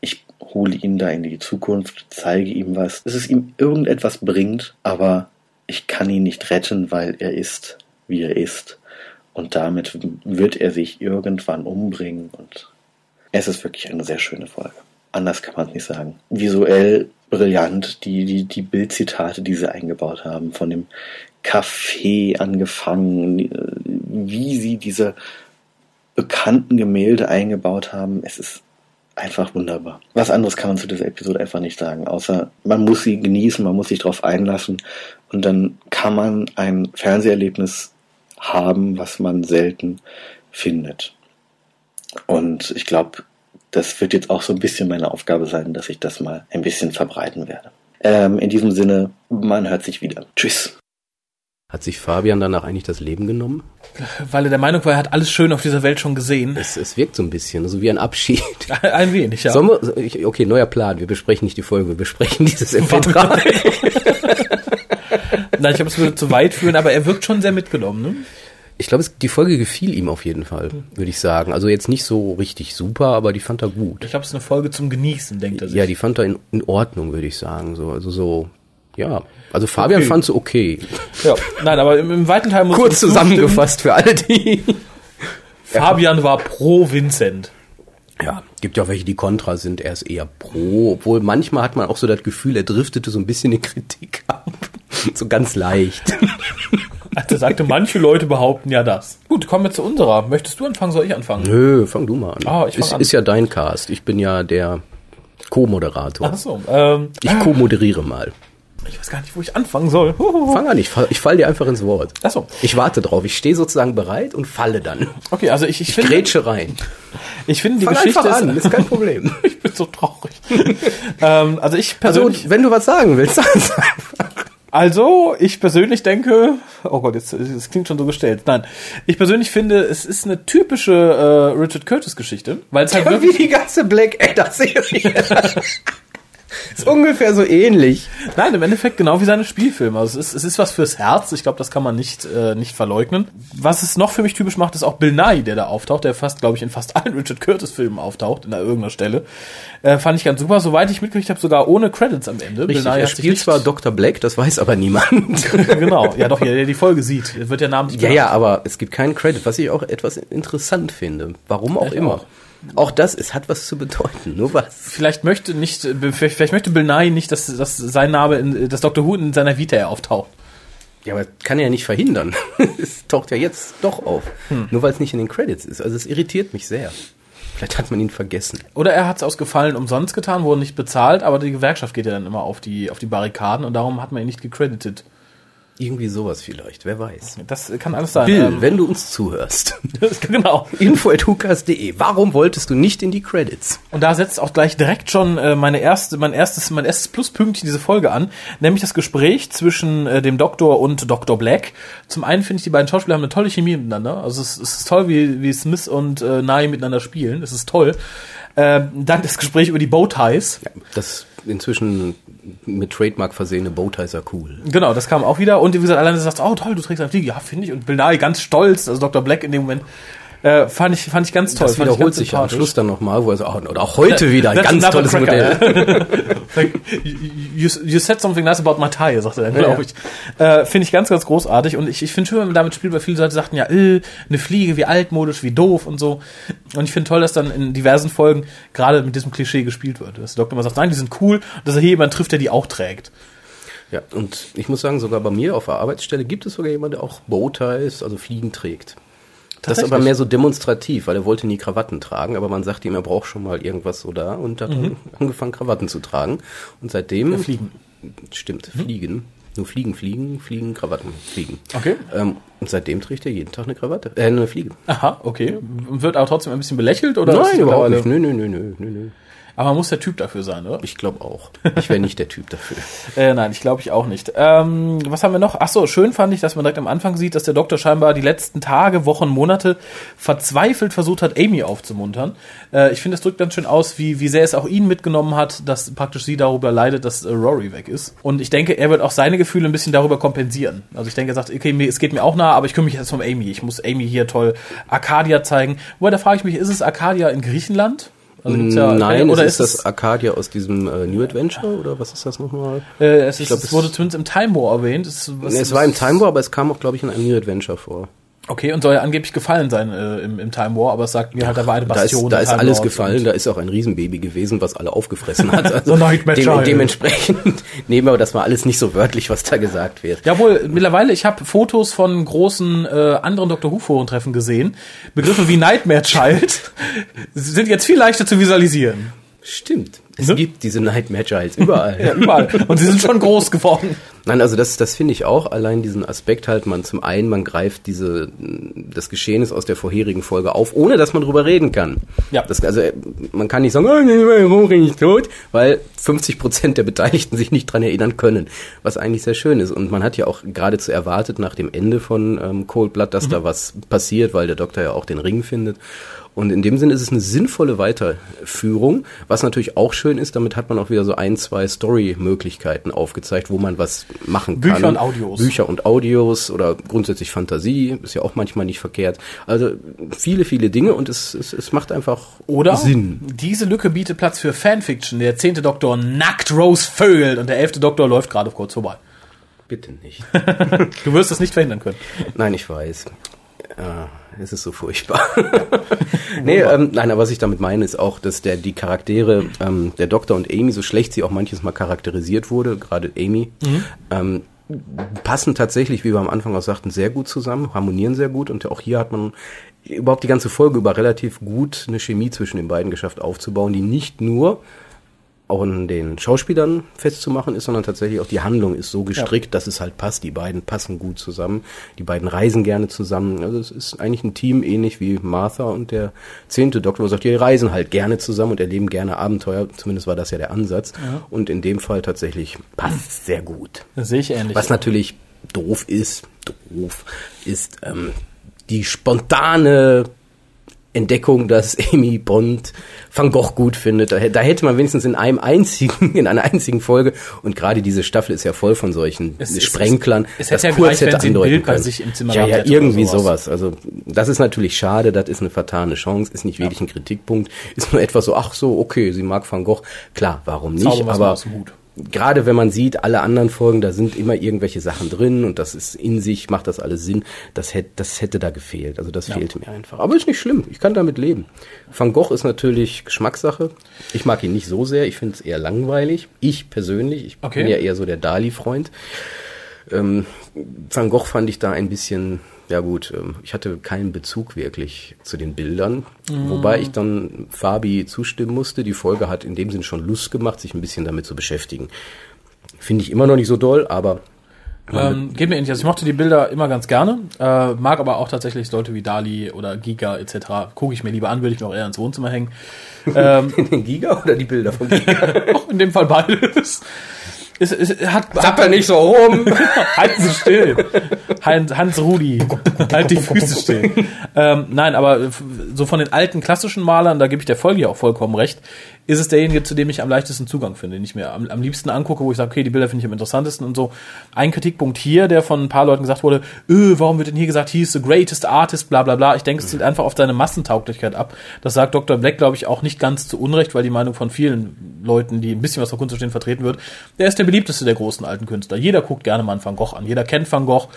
ich hole ihn da in die Zukunft, zeige ihm was, dass es ihm irgendetwas bringt, aber ich kann ihn nicht retten, weil er ist, wie er ist. Und damit wird er sich irgendwann umbringen und es ist wirklich eine sehr schöne Folge. Anders kann man es nicht sagen. Visuell brillant, die, die, die Bildzitate, die sie eingebaut haben, von dem Café angefangen, wie sie diese bekannten Gemälde eingebaut haben. Es ist einfach wunderbar. Was anderes kann man zu dieser Episode einfach nicht sagen, außer man muss sie genießen, man muss sich darauf einlassen und dann kann man ein Fernseherlebnis haben, was man selten findet. Und ich glaube, das wird jetzt auch so ein bisschen meine Aufgabe sein, dass ich das mal ein bisschen verbreiten werde. Ähm, in diesem Sinne, man hört sich wieder. Tschüss. Hat sich Fabian danach eigentlich das Leben genommen? Weil er der Meinung war, er hat alles schön auf dieser Welt schon gesehen. Es, es wirkt so ein bisschen, so wie ein Abschied. Ein wenig, ja. Wir, okay, neuer Plan. Wir besprechen nicht die Folge, wir besprechen dieses MP3. Nein, ich glaube, es würde zu weit führen, aber er wirkt schon sehr mitgenommen. Ne? Ich glaube, die Folge gefiel ihm auf jeden Fall, würde ich sagen. Also jetzt nicht so richtig super, aber die fand er gut. Ich glaube, es ist eine Folge zum Genießen, denkt er sich. Ja, die fand er in, in Ordnung, würde ich sagen. So, also so, ja. Also Fabian okay. fand es okay. Ja, nein, aber im, im weiten Teil muss Kurz zusammengefasst für alle, die. Fabian war pro Vincent. Ja, gibt ja auch welche, die kontra sind. Er ist eher pro, obwohl manchmal hat man auch so das Gefühl, er driftete so ein bisschen in Kritik ab. so ganz leicht. Also sagte, manche Leute behaupten ja das. Gut, kommen wir zu unserer. Möchtest du anfangen, soll ich anfangen? Nö, fang du mal an. Oh, ich ist, an. ist ja dein Cast. Ich bin ja der Co-Moderator. Ach so. Ähm, ich co-moderiere mal. Ich weiß gar nicht, wo ich anfangen soll. Fang an, ich fall, ich fall dir einfach ins Wort. Ach so. Ich warte drauf. Ich stehe sozusagen bereit und falle dann. Okay, also ich, ich, ich finde... grätsche rein. Ich finde, die Fang Geschichte einfach an, ist... ist kein Problem. ich bin so traurig. ähm, also ich persönlich... Also, wenn du was sagen willst, sag es einfach. Also, ich persönlich denke, oh Gott, jetzt, das klingt schon so gestellt. Nein, ich persönlich finde, es ist eine typische äh, Richard Curtis Geschichte, weil es halt ja, wie die ganze Black Adder Serie. ist ungefähr so ähnlich. Nein, im Endeffekt genau wie seine Spielfilme. Also es ist, es ist was fürs Herz. Ich glaube, das kann man nicht, äh, nicht verleugnen. Was es noch für mich typisch macht, ist auch Bill Nye, der da auftaucht, der fast, glaube ich, in fast allen Richard Curtis-Filmen auftaucht, in irgendeiner Stelle. Äh, fand ich ganz super. Soweit ich mitgekriegt habe, sogar ohne Credits am Ende. Richtig, Bill Nye er spielt zwar Dr. Black, das weiß aber niemand. genau, ja doch, der die Folge sieht, wird der Name Ja, ja, aber es gibt keinen Credit, was ich auch etwas interessant finde. Warum auch ich immer. Auch. Auch das, es hat was zu bedeuten, nur was. Vielleicht möchte nicht, vielleicht möchte Bill Nye nicht, dass, dass sein Name, in, dass Dr. Who in seiner Vita auftaucht. Ja, aber kann er ja nicht verhindern. es taucht ja jetzt doch auf. Hm. Nur weil es nicht in den Credits ist. Also es irritiert mich sehr. Vielleicht hat man ihn vergessen. Oder er hat es aus Gefallen umsonst getan, wurde nicht bezahlt, aber die Gewerkschaft geht ja dann immer auf die, auf die Barrikaden und darum hat man ihn nicht gecredited. Irgendwie sowas vielleicht, wer weiß. Das kann alles sein. Bill, ähm, wenn du uns zuhörst. genau. Info.hukas.de. Warum wolltest du nicht in die Credits? Und da setzt auch gleich direkt schon äh, meine erste, mein erstes, mein erstes Pluspünktchen diese Folge an, nämlich das Gespräch zwischen äh, dem Doktor und Dr. Black. Zum einen finde ich, die beiden Schauspieler haben eine tolle Chemie miteinander. Also es, es ist toll, wie, wie Smith und äh, Nye miteinander spielen. Es ist toll. Äh, dann das Gespräch über die Bowties. Ja, das inzwischen mit Trademark versehene Bowties are cool. Genau, das kam auch wieder. Und wie gesagt, alleine sagst, oh toll, du trägst eine Fliege. Ja, finde ich. Und Bill Nye ganz stolz, also Dr. Black in dem Moment. Äh, fand ich fand ich ganz toll. Das wiederholt sich am Schluss dann nochmal, wo er sagt, oder auch heute wieder ein ganz tolles Modell. you, you, said something nice about my tie, sagt er dann, glaube ich. Äh, finde ich ganz, ganz großartig. Und ich, ich finde schön, wenn man damit spielt, weil viele Leute sagten, ja, äh, eine Fliege, wie altmodisch, wie doof und so. Und ich finde toll, dass dann in diversen Folgen gerade mit diesem Klischee gespielt wird. Dass der Doktor immer sagt, nein, die sind cool, dass er hier jemanden trifft, der die auch trägt. Ja, und ich muss sagen, sogar bei mir auf der Arbeitsstelle gibt es sogar jemanden, der auch Bowties, also Fliegen trägt. Das ist aber mehr so demonstrativ, weil er wollte nie Krawatten tragen, aber man sagte ihm, er braucht schon mal irgendwas so da und hat mhm. angefangen, Krawatten zu tragen. Und seitdem. Ja, fliegen. Stimmt, mhm. fliegen. Nur fliegen, fliegen, fliegen, Krawatten, fliegen. Okay. Ähm, und seitdem trägt er jeden Tag eine Krawatte, äh, eine Fliege. Aha, okay. Wird aber trotzdem ein bisschen belächelt oder? Nein, überhaupt nicht. Nö, nö, nö, nö, nö. Aber man muss der Typ dafür sein, oder? Ich glaube auch. Ich wäre nicht der Typ dafür. äh, nein, ich glaube ich auch nicht. Ähm, was haben wir noch? Ach so, schön fand ich, dass man direkt am Anfang sieht, dass der Doktor scheinbar die letzten Tage, Wochen, Monate verzweifelt versucht hat, Amy aufzumuntern. Äh, ich finde, es drückt ganz schön aus, wie, wie sehr es auch ihn mitgenommen hat, dass praktisch sie darüber leidet, dass äh, Rory weg ist. Und ich denke, er wird auch seine Gefühle ein bisschen darüber kompensieren. Also ich denke, er sagt, okay, es geht mir auch nah, aber ich kümmere mich jetzt um Amy. Ich muss Amy hier toll Arcadia zeigen. Wobei, da frage ich mich, ist es Arcadia in Griechenland? Also ja, Nein, oder ist, ist das Arcadia aus diesem äh, New Adventure oder was ist das nochmal? Äh, es, ist, glaub, es, wurde zumindest im Time War erwähnt. Es, was, nee, es war im Time War, aber es kam auch, glaube ich, in einem New Adventure vor. Okay, und soll ja angeblich gefallen sein äh, im, im Time War, aber es sagt mir halt, da war eine Bastion. Da ist, da ist alles War gefallen, da ist auch ein Riesenbaby gewesen, was alle aufgefressen hat. Also dem, dementsprechend nehmen wir das mal alles nicht so wörtlich, was da gesagt wird. Jawohl, mittlerweile, ich habe Fotos von großen äh, anderen Dr. Who-Foren-Treffen gesehen. Begriffe wie Nightmare Child sind jetzt viel leichter zu visualisieren. Stimmt. Es ne? gibt diese Nightmare Childs überall. ja, überall. Und sie sind schon groß geworden. Nein, also das, das finde ich auch. Allein diesen Aspekt halt, man zum einen, man greift diese, das Geschehnis aus der vorherigen Folge auf, ohne dass man drüber reden kann. Ja. Das, also man kann nicht sagen, oh, warum bin ich tot? Weil 50 Prozent der Beteiligten sich nicht dran erinnern können. Was eigentlich sehr schön ist. Und man hat ja auch geradezu erwartet nach dem Ende von ähm, Cold Blood, dass mhm. da was passiert, weil der Doktor ja auch den Ring findet. Und in dem Sinne ist es eine sinnvolle Weiterführung, was natürlich auch schön ist, damit hat man auch wieder so ein, zwei Story-Möglichkeiten aufgezeigt, wo man was machen kann. Bücher und Audios. Bücher und Audios oder grundsätzlich Fantasie, ist ja auch manchmal nicht verkehrt. Also viele, viele Dinge und es, es, es macht einfach oder Sinn. Diese Lücke bietet Platz für Fanfiction. Der zehnte Doktor nackt Rose vögelt und der elfte Doktor läuft gerade kurz vorbei. Bitte nicht. du wirst es nicht verhindern können. Nein, ich weiß. Äh, es ist so furchtbar. nee, ähm, nein, aber was ich damit meine, ist auch, dass der die Charaktere, ähm, der Doktor und Amy, so schlecht sie auch manches Mal charakterisiert wurde, gerade Amy, mhm. ähm, passen tatsächlich, wie wir am Anfang auch sagten, sehr gut zusammen, harmonieren sehr gut und auch hier hat man überhaupt die ganze Folge über relativ gut eine Chemie zwischen den beiden geschafft aufzubauen, die nicht nur auch an den Schauspielern festzumachen ist, sondern tatsächlich auch die Handlung ist so gestrickt, ja. dass es halt passt. Die beiden passen gut zusammen. Die beiden reisen gerne zusammen. Also es ist eigentlich ein Team ähnlich wie Martha und der zehnte Doktor, wo sagt, die reisen halt gerne zusammen und erleben gerne Abenteuer. Zumindest war das ja der Ansatz. Ja. Und in dem Fall tatsächlich passt sehr gut. Das sehe ich ähnlich. Was natürlich doof ist, doof, ist ähm, die spontane Entdeckung, dass Amy Bond Van Gogh gut findet. Da, da, hätte man wenigstens in einem einzigen, in einer einzigen Folge, und gerade diese Staffel ist ja voll von solchen es, Sprenklern, es, es, es hätte ja kurz hätte andeuten können. Sich im Zimmer ja, ja, irgendwie sowas. sowas. Also das ist natürlich schade, das ist eine vertane Chance, ist nicht wirklich ja. ein Kritikpunkt, ist nur etwas so, ach so, okay, sie mag Van Gogh. Klar, warum nicht? Zauber, aber gerade wenn man sieht, alle anderen Folgen, da sind immer irgendwelche Sachen drin und das ist in sich, macht das alles Sinn. Das hätte, das hätte da gefehlt. Also das ja. fehlte mir einfach. Aber ist nicht schlimm. Ich kann damit leben. Van Gogh ist natürlich Geschmackssache. Ich mag ihn nicht so sehr. Ich finde es eher langweilig. Ich persönlich. Ich okay. bin ja eher so der Dali-Freund. Ähm, Van Gogh fand ich da ein bisschen ja gut, ähm, ich hatte keinen Bezug wirklich zu den Bildern, mhm. wobei ich dann Fabi zustimmen musste. Die Folge hat in dem Sinn schon Lust gemacht, sich ein bisschen damit zu beschäftigen. Finde ich immer noch nicht so doll, aber ähm, geht mir ähnlich. Also ich mochte die Bilder immer ganz gerne, äh, mag aber auch tatsächlich Leute wie Dali oder Giga etc. Gucke ich mir lieber an, würde ich mir auch eher ins Wohnzimmer hängen. Ähm, den Giga oder die Bilder von Giga? auch in dem Fall beides. Es, es hat, Zappel nicht so rum. Halten Sie still. Hans, Hans Rudi. halt die Füße still. ähm, nein, aber so von den alten klassischen Malern, da gebe ich der Folge ja auch vollkommen recht, ist es derjenige, zu dem ich am leichtesten Zugang finde, den ich mir am, am liebsten angucke, wo ich sage, okay, die Bilder finde ich am interessantesten und so. Ein Kritikpunkt hier, der von ein paar Leuten gesagt wurde, öh, warum wird denn hier gesagt, he is the greatest artist, bla bla bla. Ich denke, es zielt einfach auf seine Massentauglichkeit ab. Das sagt Dr. Black, glaube ich, auch nicht ganz zu Unrecht, weil die Meinung von vielen Leuten, die ein bisschen was von Kunst verstehen, vertreten wird. Der ist der beliebteste der großen alten Künstler. Jeder guckt gerne mal einen Van Gogh an. Jeder kennt Van Gogh.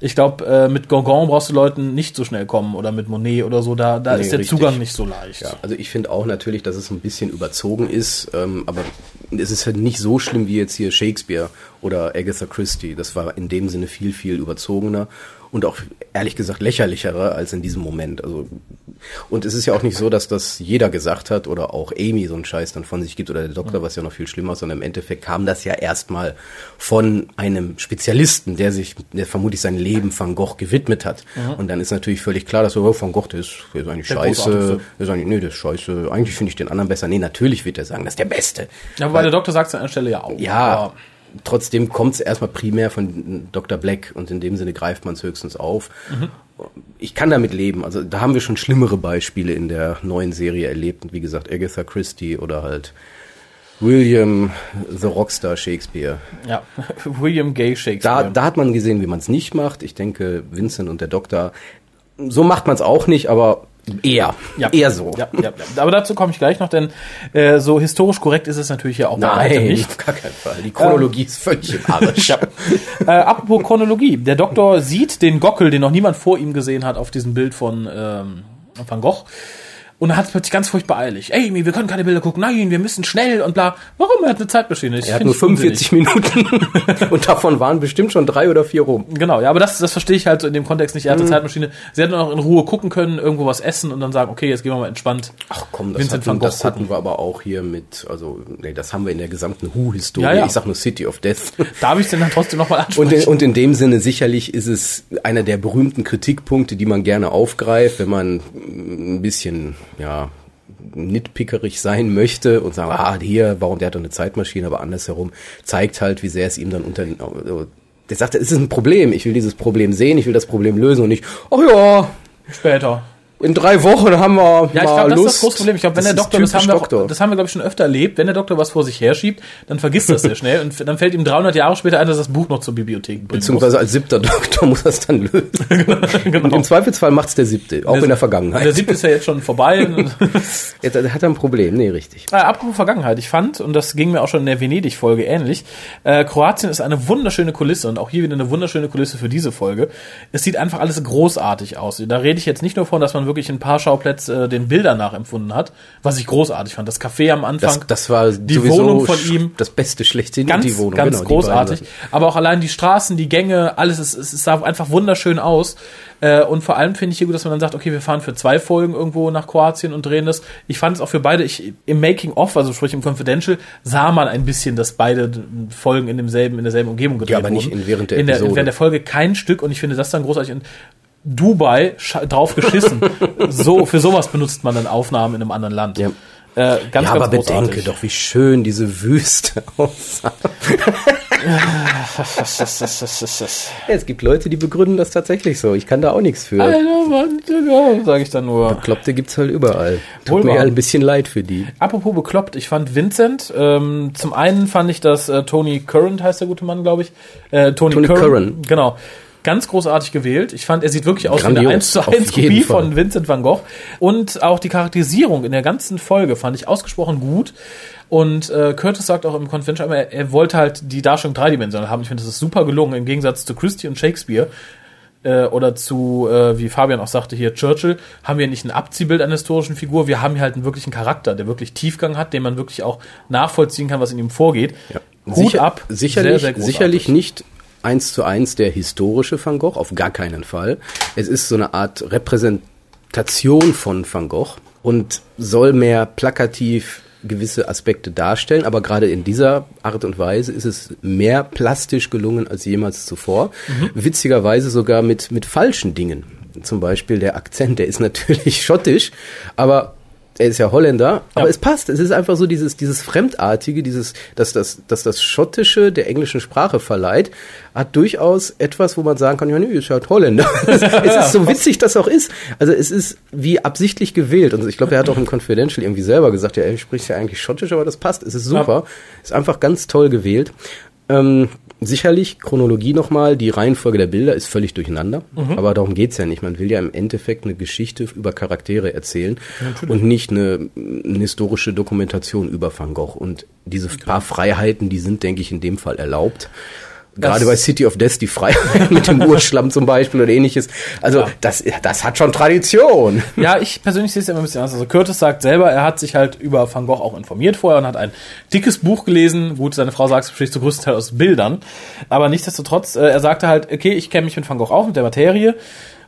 Ich glaube, äh, mit Gauguin brauchst du Leuten nicht so schnell kommen oder mit Monet oder so. Da, da nee, ist der richtig. Zugang nicht so leicht. Ja, also ich finde auch natürlich, dass es ein bisschen überzogen ist ähm, aber es ist halt nicht so schlimm wie jetzt hier Shakespeare oder Agatha Christie. Das war in dem Sinne viel, viel überzogener. Und auch ehrlich gesagt lächerlichere als in diesem Moment. Also und es ist ja auch nicht so, dass das jeder gesagt hat oder auch Amy so einen Scheiß dann von sich gibt oder der Doktor, was ja noch viel schlimmer ist, sondern im Endeffekt kam das ja erstmal von einem Spezialisten, der sich, der vermutlich sein Leben Van Gogh gewidmet hat. Mhm. Und dann ist natürlich völlig klar, dass so, oh, Van Gogh, der ist, der ist eigentlich der scheiße, der ist eigentlich, nee, der ist scheiße, eigentlich finde ich den anderen besser. Nee, natürlich wird er sagen, das ist der Beste. Ja, wobei Weil, der Doktor sagt es an der Stelle ja auch. Ja, aber trotzdem kommt es erstmal primär von Dr. Black und in dem Sinne greift man es höchstens auf. Mhm. Ich kann damit leben. Also da haben wir schon schlimmere Beispiele in der neuen Serie erlebt. Und wie gesagt, Agatha Christie oder halt William the Rockstar Shakespeare. Ja, William Gay Shakespeare. Da, da hat man gesehen, wie man es nicht macht. Ich denke, Vincent und der Doktor, so macht man es auch nicht, aber Eher, ja. eher so. Ja, ja, ja. Aber dazu komme ich gleich noch, denn äh, so historisch korrekt ist es natürlich ja auch Nein, nicht. auf gar keinen Fall. Die Chronologie ähm, ist völlig im Arsch. ja. äh, apropos Chronologie. Der Doktor sieht den Gockel, den noch niemand vor ihm gesehen hat, auf diesem Bild von ähm, Van Gogh und dann hat es plötzlich ganz furchtbar eilig. Ey, wir können keine Bilder gucken. Nein, wir müssen schnell und bla. Warum? Er hat eine Zeitmaschine. Ich er hat nur 45 Minuten. und davon waren bestimmt schon drei oder vier rum. Genau, ja, aber das, das verstehe ich halt so in dem Kontext nicht. Er hat eine mhm. Zeitmaschine. Sie hätten auch in Ruhe gucken können, irgendwo was essen und dann sagen, okay, jetzt gehen wir mal entspannt. Ach komm, das, hatten, das hatten, wir aber auch hier mit, also, nee, das haben wir in der gesamten Who-Historie. Ja, ja. Ich sag nur City of Death. Darf ich denn dann trotzdem nochmal ansprechen? Und in, und in dem Sinne sicherlich ist es einer der berühmten Kritikpunkte, die man gerne aufgreift, wenn man ein bisschen, ja, nitpickerig sein möchte und sagen, ah, hier, warum der hat doch eine Zeitmaschine, aber andersherum zeigt halt, wie sehr es ihm dann unter der sagt, es ist ein Problem, ich will dieses Problem sehen, ich will das Problem lösen und nicht, ach ja, später in drei Wochen haben wir ja, ich glaube, das ist das große Problem. Ich glaube, wenn der Doktor, das haben, wir, Doktor. das haben wir, glaube ich, schon öfter erlebt, wenn der Doktor was vor sich herschiebt, dann vergisst er es sehr schnell und dann fällt ihm 300 Jahre später ein, dass das Buch noch zur Bibliothek bringt. Beziehungsweise muss. als siebter Doktor muss er es dann lösen. genau. Und im Zweifelsfall macht es der siebte, auch der, in der Vergangenheit. Der siebte ist ja jetzt schon vorbei. jetzt hat er ein Problem, nee, richtig. Äh, apropos Vergangenheit, ich fand, und das ging mir auch schon in der Venedig-Folge ähnlich, äh, Kroatien ist eine wunderschöne Kulisse und auch hier wieder eine wunderschöne Kulisse für diese Folge. Es sieht einfach alles großartig aus. Da rede ich jetzt nicht nur von, dass man wirklich ein paar Schauplätze äh, den Bildern nachempfunden hat, was ich großartig fand. Das Café am Anfang, das, das war die Wohnung von ihm, das Beste schlechthin, ganz, die Wohnung, ganz genau, großartig. Aber auch allein die Straßen, die Gänge, alles, es, es sah einfach wunderschön aus. Äh, und vor allem finde ich hier gut, dass man dann sagt, okay, wir fahren für zwei Folgen irgendwo nach Kroatien und drehen das. Ich fand es auch für beide, ich, im Making of, also sprich im Confidential, sah man ein bisschen, dass beide Folgen in demselben, in derselben Umgebung gedreht wurden. Ja, aber nicht in während der in der, Episode. während der Folge kein Stück und ich finde das dann großartig. Und Dubai drauf geschissen. so, für sowas benutzt man dann Aufnahmen in einem anderen Land. Ja. Äh, ganz, ja, ganz aber großartig. bedenke doch, wie schön diese Wüste aussah. es gibt Leute, die begründen das tatsächlich so. Ich kann da auch nichts für. Sage ich dann nur. Bekloppte gibt's halt überall. Tut Wohl mir ja ein bisschen leid für die. Apropos bekloppt, ich fand Vincent, ähm, zum einen fand ich, dass äh, Tony Current heißt der gute Mann, glaube ich. Äh, Tony, Tony Curran, Curran. Genau ganz großartig gewählt. Ich fand, er sieht wirklich aus Grandios, wie eine 1 zu 1 Kopie von Vincent van Gogh. Und auch die Charakterisierung in der ganzen Folge fand ich ausgesprochen gut. Und äh, Curtis sagt auch im Convention, er, er wollte halt die Darstellung dreidimensional haben. Ich finde, das ist super gelungen, im Gegensatz zu Christie und Shakespeare äh, oder zu, äh, wie Fabian auch sagte hier, Churchill, haben wir nicht ein Abziehbild einer historischen Figur, wir haben hier halt einen wirklichen Charakter, der wirklich Tiefgang hat, den man wirklich auch nachvollziehen kann, was in ihm vorgeht. Ja. Hut Sicher, ab. Sicherlich, sehr, sehr sicherlich nicht eins zu eins der historische Van Gogh, auf gar keinen Fall. Es ist so eine Art Repräsentation von Van Gogh und soll mehr plakativ gewisse Aspekte darstellen, aber gerade in dieser Art und Weise ist es mehr plastisch gelungen als jemals zuvor. Mhm. Witzigerweise sogar mit, mit falschen Dingen. Zum Beispiel der Akzent, der ist natürlich schottisch, aber er ist ja Holländer, aber ja. es passt. Es ist einfach so dieses, dieses Fremdartige, dieses, dass das, dass das Schottische der englischen Sprache verleiht, hat durchaus etwas, wo man sagen kann, ja, nee, ist halt Holländer. es, ist so witzig, das auch ist. Also es ist wie absichtlich gewählt. Und ich glaube, er hat auch im Confidential irgendwie selber gesagt, ja, er spricht ja eigentlich Schottisch, aber das passt. Es ist super. Ja. Ist einfach ganz toll gewählt. Ähm, sicherlich, Chronologie nochmal, die Reihenfolge der Bilder ist völlig durcheinander, mhm. aber darum geht's ja nicht. Man will ja im Endeffekt eine Geschichte über Charaktere erzählen ja, und nicht eine, eine, historische Dokumentation über Van Gogh. Und diese okay. paar Freiheiten, die sind, denke ich, in dem Fall erlaubt. Gerade bei City of Death die Freiheit mit dem Urschlamm zum Beispiel oder ähnliches. Also ja. das, das hat schon Tradition. Ja, ich persönlich sehe es immer ein bisschen anders. Also Curtis sagt selber, er hat sich halt über Van Gogh auch informiert vorher und hat ein dickes Buch gelesen. Gut, seine Frau sagt es besteht zu größten Teil aus Bildern. Aber nichtsdestotrotz, äh, er sagte halt, okay, ich kenne mich mit Van Gogh auch, mit der Materie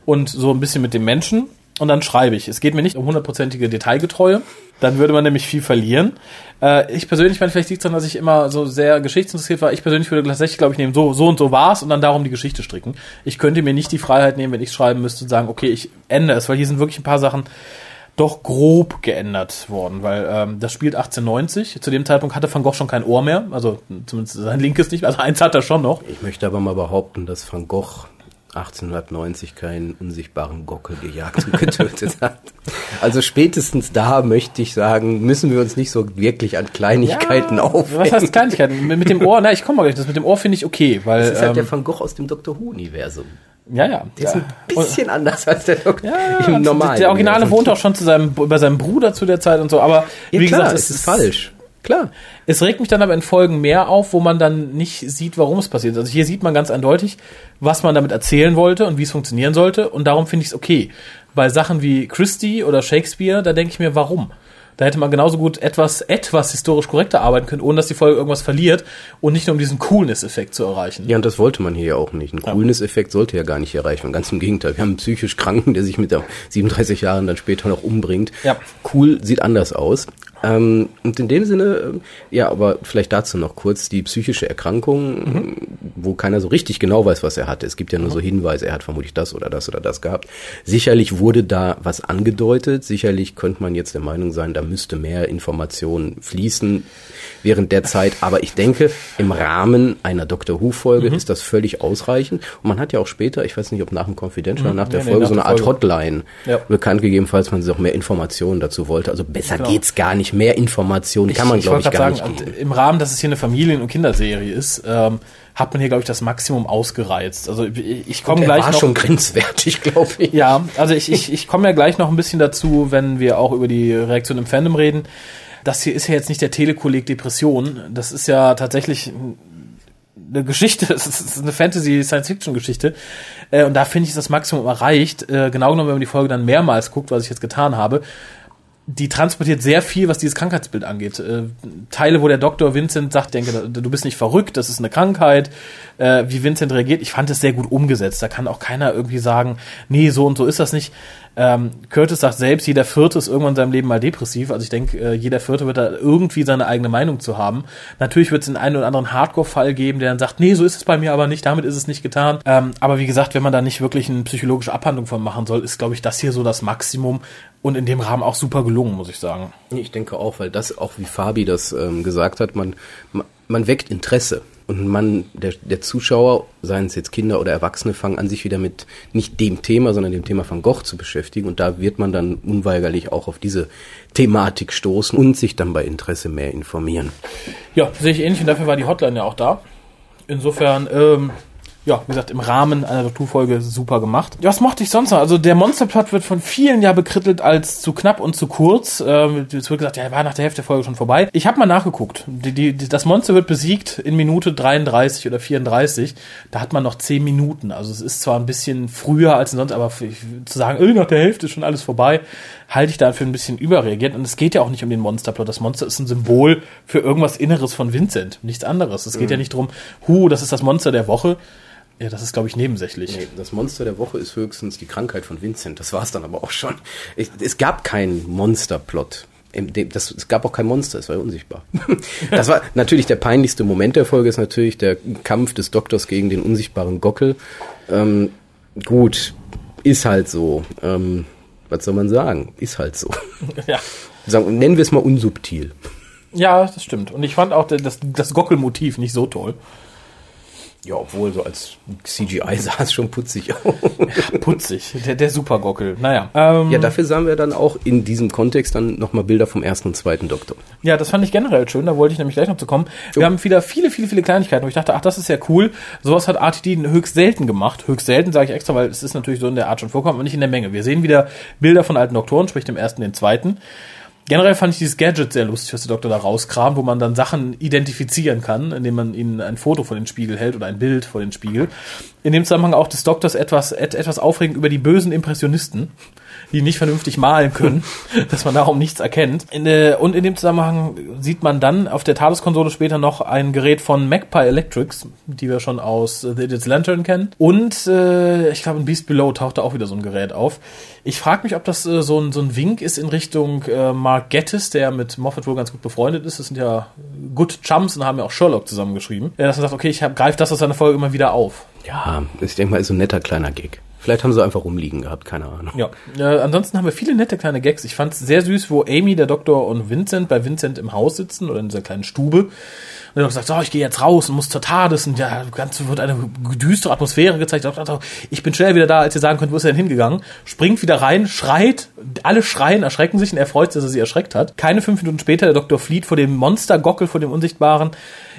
und so ein bisschen mit dem Menschen. Und dann schreibe ich. Es geht mir nicht um hundertprozentige Detailgetreue. Dann würde man nämlich viel verlieren. Äh, ich persönlich, meine, vielleicht liegt es daran, dass ich immer so sehr geschichtsinteressiert war. Ich persönlich würde tatsächlich, glaube ich, nehmen, so, so und so war's und dann darum die Geschichte stricken. Ich könnte mir nicht die Freiheit nehmen, wenn ich schreiben müsste und sagen, okay, ich ändere es, weil hier sind wirklich ein paar Sachen doch grob geändert worden, weil ähm, das spielt 1890. Zu dem Zeitpunkt hatte Van Gogh schon kein Ohr mehr, also zumindest sein linkes nicht, also eins hat er schon noch. Ich möchte aber mal behaupten, dass Van Gogh 1890 keinen unsichtbaren Gockel gejagt und getötet hat. Also spätestens da möchte ich sagen, müssen wir uns nicht so wirklich an Kleinigkeiten ja, aufhängen. Was heißt Kleinigkeiten? Mit dem Ohr, na, ich komme mal gleich, das mit dem Ohr finde ich okay, weil. Das ist halt ähm, der Van Gogh aus dem Dr. Who-Universum. Ja, ja. Der ist ein bisschen und, anders als der Doktor ja, im normalen. Der Originale wohnt auch schon zu seinem, bei seinem Bruder zu der Zeit und so, aber ja, wie klar, gesagt, es ist falsch. Klar. Es regt mich dann aber in Folgen mehr auf, wo man dann nicht sieht, warum es passiert. Also hier sieht man ganz eindeutig, was man damit erzählen wollte und wie es funktionieren sollte. Und darum finde ich es okay. Bei Sachen wie Christie oder Shakespeare, da denke ich mir, warum? Da hätte man genauso gut etwas, etwas historisch korrekter arbeiten können, ohne dass die Folge irgendwas verliert und nicht nur um diesen Coolness-Effekt zu erreichen. Ja, und das wollte man hier ja auch nicht. Ein Coolness-Effekt sollte ja gar nicht erreicht werden. Ganz im Gegenteil. Wir haben einen psychisch Kranken, der sich mit der 37 Jahren dann später noch umbringt. Ja. Cool sieht anders aus. Ähm, und in dem Sinne, äh, ja, aber vielleicht dazu noch kurz die psychische Erkrankung, mhm. wo keiner so richtig genau weiß, was er hatte. Es gibt ja nur mhm. so Hinweise, er hat vermutlich das oder das oder das gehabt. Sicherlich wurde da was angedeutet. Sicherlich könnte man jetzt der Meinung sein, da müsste mehr Information fließen während der Zeit. Aber ich denke, im Rahmen einer Doctor Who-Folge mhm. ist das völlig ausreichend. Und man hat ja auch später, ich weiß nicht, ob nach dem Confidential, mhm. nach der nee, Folge, nee, nach so eine Art Folge. Hotline ja. bekannt gegeben, falls man sich auch mehr Informationen dazu wollte. Also besser genau. geht's gar nicht. Mehr Informationen kann man, glaube ich, gar sagen, nicht geben. Im Rahmen, dass es hier eine Familien- und Kinderserie ist, ähm, hat man hier, glaube ich, das Maximum ausgereizt. Also ich, ich komme gleich war noch. schon grenzwertig, glaube ich. Ja, also ich, ich, ich komme ja gleich noch ein bisschen dazu, wenn wir auch über die Reaktion im Fandom reden das hier ist ja jetzt nicht der Telekolleg Depression. Das ist ja tatsächlich eine Geschichte, es ist eine Fantasy-Science-Fiction-Geschichte. Äh, und da finde ich das Maximum erreicht. Äh, genau genommen, wenn man die Folge dann mehrmals guckt, was ich jetzt getan habe, die transportiert sehr viel, was dieses Krankheitsbild angeht. Äh, Teile, wo der Doktor Vincent sagt, denke, du bist nicht verrückt, das ist eine Krankheit, äh, wie Vincent reagiert. Ich fand es sehr gut umgesetzt. Da kann auch keiner irgendwie sagen, nee, so und so ist das nicht. Ähm, Curtis sagt selbst, jeder Vierte ist irgendwann in seinem Leben mal depressiv. Also ich denke, äh, jeder Vierte wird da irgendwie seine eigene Meinung zu haben. Natürlich wird es den einen oder anderen Hardcore-Fall geben, der dann sagt, nee, so ist es bei mir aber nicht, damit ist es nicht getan. Ähm, aber wie gesagt, wenn man da nicht wirklich eine psychologische Abhandlung von machen soll, ist, glaube ich, das hier so das Maximum und in dem Rahmen auch super gelungen, muss ich sagen. Ich denke auch, weil das auch wie Fabi das ähm, gesagt hat, man, man, man weckt Interesse und man, der, der Zuschauer, seien es jetzt Kinder oder Erwachsene, fangen an, sich wieder mit nicht dem Thema, sondern dem Thema Van Gogh zu beschäftigen. Und da wird man dann unweigerlich auch auf diese Thematik stoßen und sich dann bei Interesse mehr informieren. Ja, sehe ich ähnlich und dafür war die Hotline ja auch da. Insofern, ähm, ja, wie gesagt, im Rahmen einer Doktorfolge super gemacht. Ja, was mochte ich sonst noch? Also der Monsterplot wird von vielen ja bekrittelt als zu knapp und zu kurz. Ähm, es wird gesagt, ja, er war nach der Hälfte der Folge schon vorbei. Ich habe mal nachgeguckt. Die, die, das Monster wird besiegt in Minute 33 oder 34. Da hat man noch 10 Minuten. Also es ist zwar ein bisschen früher als sonst, aber für, zu sagen, äh, nach der Hälfte ist schon alles vorbei, halte ich dafür ein bisschen überreagiert. Und es geht ja auch nicht um den Monsterplot. Das Monster ist ein Symbol für irgendwas Inneres von Vincent. Nichts anderes. Es geht mhm. ja nicht drum, hu, das ist das Monster der Woche ja, das ist, glaube ich, nebensächlich. Nee, das Monster der Woche ist höchstens die Krankheit von Vincent. Das war es dann aber auch schon. Ich, es gab keinen Monsterplot. Das, es gab auch kein Monster, es war unsichtbar. Das war natürlich der peinlichste Moment der Folge, ist natürlich der Kampf des Doktors gegen den unsichtbaren Gockel. Ähm, gut, ist halt so. Ähm, was soll man sagen? Ist halt so. Ja. Sagen, nennen wir es mal unsubtil. Ja, das stimmt. Und ich fand auch das, das Gockelmotiv nicht so toll. Ja, obwohl so als CGI sah es schon putzig aus. Ja, putzig, der, der Supergockel. Naja. Ähm, ja, dafür sahen wir dann auch in diesem Kontext dann nochmal Bilder vom ersten und zweiten Doktor. Ja, das fand ich generell schön, da wollte ich nämlich gleich noch zu kommen. Wir oh. haben wieder viele, viele, viele Kleinigkeiten, wo ich dachte, ach, das ist ja cool. Sowas hat RTD höchst selten gemacht. Höchst selten sage ich extra, weil es ist natürlich so in der Art schon vorkommt, aber nicht in der Menge. Wir sehen wieder Bilder von alten Doktoren, sprich dem ersten, den zweiten. Generell fand ich dieses Gadget sehr lustig, was der Doktor da rauskramt, wo man dann Sachen identifizieren kann, indem man ihnen ein Foto vor den Spiegel hält oder ein Bild vor den Spiegel. In dem Zusammenhang auch des Doktors etwas, etwas aufregend über die bösen Impressionisten die nicht vernünftig malen können, dass man darum nichts erkennt. In der, und in dem Zusammenhang sieht man dann auf der TARDIS-Konsole später noch ein Gerät von Magpie Electrics, die wir schon aus The Idiot's Lantern kennen. Und äh, ich glaube, in Beast Below taucht da auch wieder so ein Gerät auf. Ich frage mich, ob das äh, so, ein, so ein Wink ist in Richtung äh, Mark Gettis, der mit Moffat wohl ganz gut befreundet ist. Das sind ja Good Chums und haben ja auch Sherlock zusammengeschrieben. Dass er sagt, okay, ich greife das aus seiner Folge immer wieder auf. Ja, ich denke mal, ist so ein netter kleiner Gig. Vielleicht haben sie einfach rumliegen gehabt, keine Ahnung. Ja. Äh, ansonsten haben wir viele nette kleine Gags. Ich fand es sehr süß, wo Amy, der Doktor und Vincent bei Vincent im Haus sitzen oder in dieser kleinen Stube und dann gesagt, so, ich gehe jetzt raus und muss zur TARDIS und ja, ganz wird eine düstere Atmosphäre gezeigt. Ich bin schnell wieder da, als ihr sagen könnt, wo ist er denn hingegangen? Springt wieder rein, schreit, alle schreien, erschrecken sich und er freut sich, dass er sie erschreckt hat. Keine fünf Minuten später, der Doktor flieht vor dem Monster-Gockel, vor dem Unsichtbaren,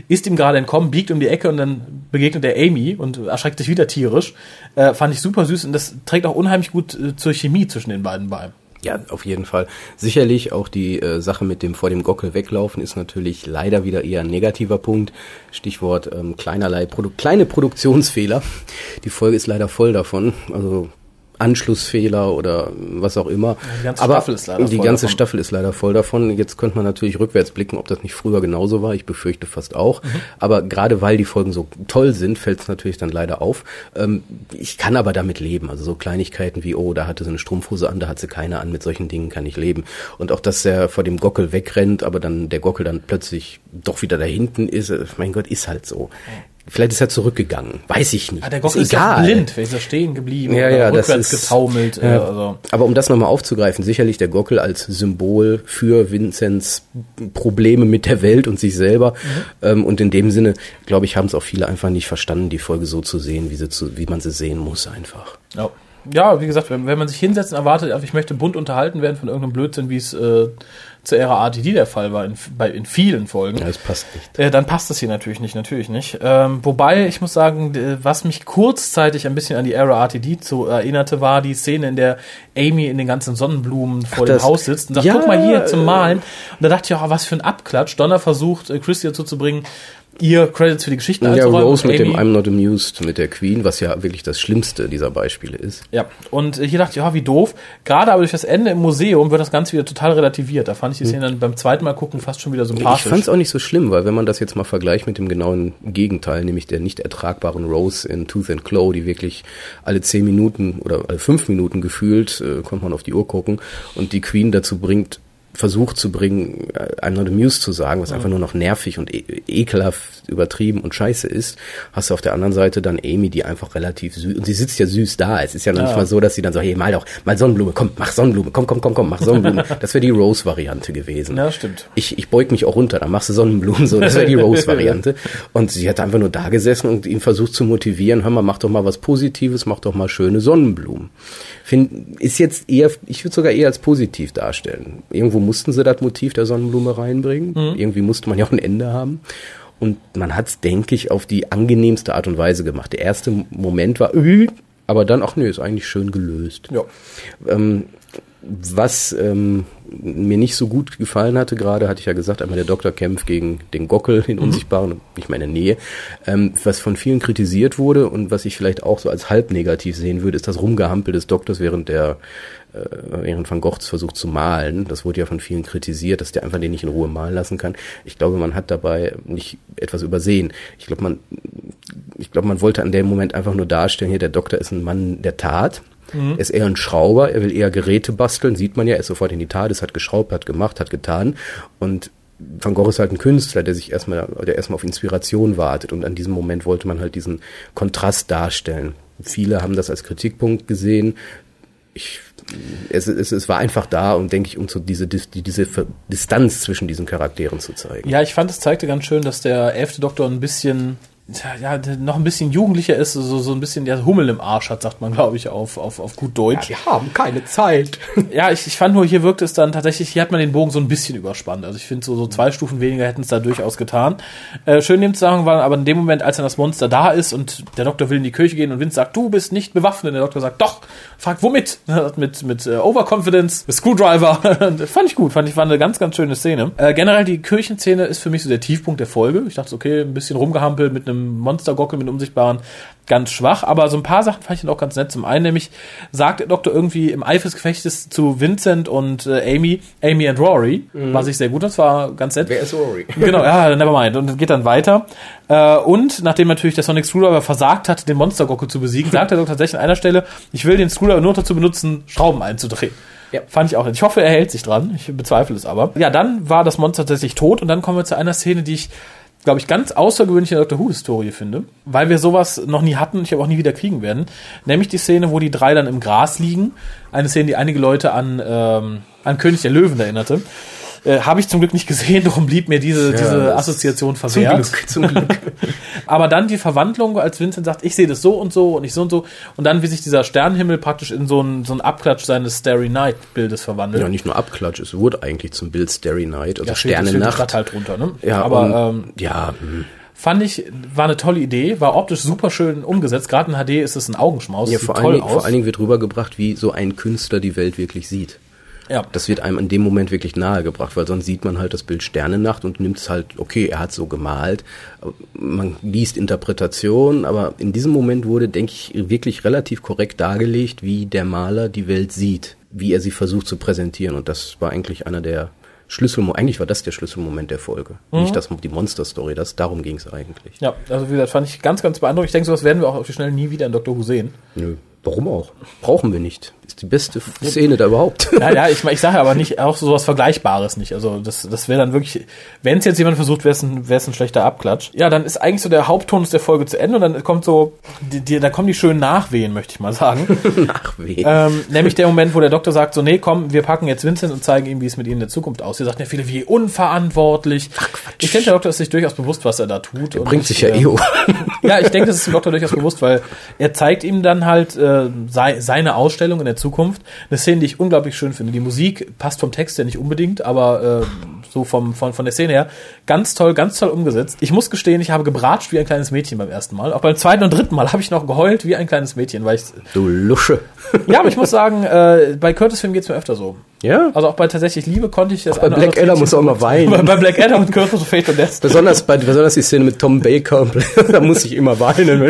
ist ihm gerade entkommen, biegt um die Ecke und dann begegnet er Amy und erschreckt sich wieder tierisch. Äh, fand ich super süß und das trägt auch unheimlich gut äh, zur Chemie zwischen den beiden bei. Ja, auf jeden Fall. Sicherlich auch die äh, Sache mit dem vor dem Gockel weglaufen ist natürlich leider wieder eher ein negativer Punkt. Stichwort ähm, kleinerlei Produ kleine Produktionsfehler. Die Folge ist leider voll davon. Also Anschlussfehler oder was auch immer. Die ganze Aber Staffel ist leider die ganze davon. Staffel ist leider voll davon. Jetzt könnte man natürlich rückwärts blicken, ob das nicht früher genauso war. Ich befürchte fast auch. Mhm. Aber gerade weil die Folgen so toll sind, fällt es natürlich dann leider auf. Ähm, ich kann aber damit leben. Also so Kleinigkeiten wie, oh, da hatte sie eine Strumpfhose an, da hat sie keine an. Mit solchen Dingen kann ich leben. Und auch, dass er vor dem Gockel wegrennt, aber dann der Gockel dann plötzlich doch wieder da hinten ist. Äh, mein Gott, ist halt so. Vielleicht ist er zurückgegangen. Weiß ich nicht. Ah, der Gockel ist, ist egal. blind. Vielleicht ist er stehen geblieben ja, ja, rückwärts das ist, getaumelt. Ja. Also. Aber um das nochmal aufzugreifen, sicherlich der Gockel als Symbol für Vinzenz Probleme mit der Welt und sich selber. Mhm. Ähm, und in dem Sinne, glaube ich, haben es auch viele einfach nicht verstanden, die Folge so zu sehen, wie, sie zu, wie man sie sehen muss einfach. Ja. Ja, wie gesagt, wenn, wenn man sich hinsetzt und erwartet, ich möchte bunt unterhalten werden von irgendeinem Blödsinn, wie es äh, zur Ära RTD der Fall war, in, bei, in vielen Folgen. Ja, das passt nicht. Äh, dann passt das hier natürlich nicht, natürlich nicht. Ähm, wobei, ich muss sagen, was mich kurzzeitig ein bisschen an die Ära RTD zu erinnerte, war die Szene, in der Amy in den ganzen Sonnenblumen vor Ach, dem Haus sitzt und sagt, ja, guck mal hier zum Malen. Und da dachte ich, oh, was für ein Abklatsch. Donner versucht, äh, Christy dazu zu bringen, ihr Credits für die Geschichten ja, Rose mit Amy. dem I'm Not Amused mit der Queen, was ja wirklich das Schlimmste dieser Beispiele ist. Ja, und hier dachte ich, ja, wie doof. Gerade aber durch das Ende im Museum wird das Ganze wieder total relativiert. Da fand ich die Szene dann beim zweiten Mal gucken fast schon wieder sympathisch. Ich fand es auch nicht so schlimm, weil wenn man das jetzt mal vergleicht mit dem genauen Gegenteil, nämlich der nicht ertragbaren Rose in Tooth and Claw, die wirklich alle zehn Minuten oder alle fünf Minuten gefühlt, äh, kommt man auf die Uhr gucken, und die Queen dazu bringt, versucht zu bringen, I'm not amused zu sagen, was einfach nur noch nervig und e ekelhaft übertrieben und scheiße ist, hast du auf der anderen Seite dann Amy, die einfach relativ süß, und sie sitzt ja süß da. Es ist ja noch ja. nicht mal so, dass sie dann so, hey, mal doch, mal Sonnenblume, komm, mach Sonnenblume, komm, komm, komm, komm, mach Sonnenblume. das wäre die Rose-Variante gewesen. Ja, stimmt. Ich, ich beug mich auch runter, dann machst du Sonnenblumen, so, das wäre die Rose-Variante. und sie hat einfach nur da gesessen und ihn versucht zu motivieren, hör mal, mach doch mal was Positives, mach doch mal schöne Sonnenblumen. Find, ist jetzt eher, ich würde sogar eher als positiv darstellen. Irgendwo mussten sie das Motiv der Sonnenblume reinbringen. Mhm. Irgendwie musste man ja auch ein Ende haben. Und man hat es, denke ich, auf die angenehmste Art und Weise gemacht. Der erste Moment war, äh, aber dann, ach nö, ist eigentlich schön gelöst. Ja. Ähm, was ähm, mir nicht so gut gefallen hatte, gerade hatte ich ja gesagt, einmal der Doktor kämpft gegen den Gockel, den mhm. Unsichtbaren, nicht meine Nähe, ähm, was von vielen kritisiert wurde und was ich vielleicht auch so als halb negativ sehen würde, ist das Rumgehampel des Doktors während der während Van Goghs versucht zu malen. Das wurde ja von vielen kritisiert, dass der einfach den nicht in Ruhe malen lassen kann. Ich glaube, man hat dabei nicht etwas übersehen. Ich glaube, man, ich glaube, man wollte an dem Moment einfach nur darstellen, hier der Doktor ist ein Mann der Tat Mhm. Er ist eher ein Schrauber, er will eher Geräte basteln, sieht man ja, er ist sofort in die Tat, es hat geschraubt, hat gemacht, hat getan. Und Van Gogh ist halt ein Künstler, der sich erstmal, der erstmal auf Inspiration wartet. Und an diesem Moment wollte man halt diesen Kontrast darstellen. Viele haben das als Kritikpunkt gesehen. Ich, es, es, es war einfach da und denke ich, um so diese, die, diese Distanz zwischen diesen Charakteren zu zeigen. Ja, ich fand, es zeigte ganz schön, dass der elfte Doktor ein bisschen ja, noch ein bisschen jugendlicher ist, so, so ein bisschen der Hummel im Arsch hat, sagt man, glaube ich, auf, auf, auf gut Deutsch. Ja, wir haben keine Zeit. ja, ich, ich fand nur, hier wirkt es dann tatsächlich, hier hat man den Bogen so ein bisschen überspannt. Also ich finde, so, so zwei Stufen weniger hätten es da durchaus getan. Äh, schön in dem Zusammenhang war aber in dem Moment, als dann das Monster da ist und der Doktor will in die Kirche gehen und Vince sagt, du bist nicht bewaffnet. Und der Doktor sagt, doch, fragt womit? mit mit äh, Overconfidence, mit Screwdriver. fand ich gut, fand ich, war eine ganz, ganz schöne Szene. Äh, generell die Kirchenszene ist für mich so der Tiefpunkt der Folge. Ich dachte, okay, ein bisschen rumgehampelt mit einem Monstergockel, mit einem unsichtbaren, ganz schwach, aber so ein paar Sachen fand ich dann auch ganz nett. Zum einen nämlich sagt der Doktor irgendwie im Eifer des Gefechtes zu Vincent und äh, Amy, Amy and Rory, mhm. was ich sehr gut, das war ganz nett. Wer ist Rory? Genau, ja, never mind. Und geht dann weiter. Äh, und nachdem natürlich der Sonic Screwdriver versagt hat, den Monstergockel zu besiegen, sagt der Doktor tatsächlich an einer Stelle, ich will den Screwdriver nur dazu benutzen, Schrauben einzudrehen. Ja. Fand ich auch nicht. Ich hoffe, er hält sich dran. Ich bezweifle es aber. Ja, dann war das Monster tatsächlich tot und dann kommen wir zu einer Szene, die ich glaube ich, ganz außergewöhnliche Doctor Who-Historie finde, weil wir sowas noch nie hatten und ich auch nie wieder kriegen werden. Nämlich die Szene, wo die drei dann im Gras liegen. Eine Szene, die einige Leute an, ähm, an König der Löwen erinnerte. Äh, Habe ich zum Glück nicht gesehen, darum blieb mir diese, ja, diese Assoziation verwehrt. Zum Glück, zum Glück. Aber dann die Verwandlung, als Vincent sagt, ich sehe das so und so und ich so und so. Und dann, wie sich dieser Sternenhimmel praktisch in so einen so ein Abklatsch seines Starry Night Bildes verwandelt. Ja, nicht nur Abklatsch, es wurde eigentlich zum Bild Starry Night, also ja, Sternennacht. halt drunter, ne? Ja, aber und, ähm, ja. Hm. Fand ich, war eine tolle Idee, war optisch super schön umgesetzt. Gerade in HD ist es ein Augenschmaus. Ja, vor, allen, vor allen Dingen wird rübergebracht, wie so ein Künstler die Welt wirklich sieht. Ja. Das wird einem in dem Moment wirklich nahegebracht, weil sonst sieht man halt das Bild Sternennacht und nimmt es halt, okay, er hat so gemalt. Man liest Interpretation, aber in diesem Moment wurde, denke ich, wirklich relativ korrekt dargelegt, wie der Maler die Welt sieht, wie er sie versucht zu präsentieren. Und das war eigentlich einer der Schlüsselmoment, eigentlich war das der Schlüsselmoment der Folge. Mhm. Nicht das, die Monster-Story, das, darum ging es eigentlich. Ja, also wie gesagt, fand ich ganz, ganz beeindruckend. Ich denke, sowas werden wir auch auf die Schnelle nie wieder in Dr. Who sehen. Nö. Warum auch? Brauchen wir nicht. Ist die beste Szene da überhaupt. Ja, ja, ich, ich sage aber nicht auch sowas Vergleichbares nicht. Also das, das wäre dann wirklich, wenn es jetzt jemand versucht, wäre es ein, ein schlechter Abklatsch. Ja, dann ist eigentlich so der Haupttonus der Folge zu Ende und dann kommt so, die, die, da kommen die schönen Nachwehen, möchte ich mal sagen. Nachwehen. Ähm, nämlich der Moment, wo der Doktor sagt, so, nee, komm, wir packen jetzt Vincent und zeigen ihm, wie es mit ihnen in der Zukunft aussieht. Sagt ja viele, wie unverantwortlich. Ach, Quatsch. Ich denke, der Doktor ist sich durchaus bewusst, was er da tut. Er bringt sich ja eh um. Ja, ich denke, das ist dem Doktor durchaus bewusst, weil er zeigt ihm dann halt äh, sei, seine Ausstellung in der Zukunft. Eine Szene, die ich unglaublich schön finde. Die Musik passt vom Text ja nicht unbedingt, aber äh, so vom, von, von der Szene her ganz toll, ganz toll umgesetzt. Ich muss gestehen, ich habe gebratscht wie ein kleines Mädchen beim ersten Mal. Auch beim zweiten und dritten Mal habe ich noch geheult wie ein kleines Mädchen, weil ich. Du Lusche. Ja, aber ich muss sagen, äh, bei Curtis-Filmen geht's mir öfter so. Ja? Also auch bei tatsächlich Liebe konnte ich das auch Bei Black Adder muss auch mal weinen. Bei, bei Black Adder und Curtis of Fate und Death. Besonders, bei, besonders die Szene mit Tom Baker, da muss ich immer weinen.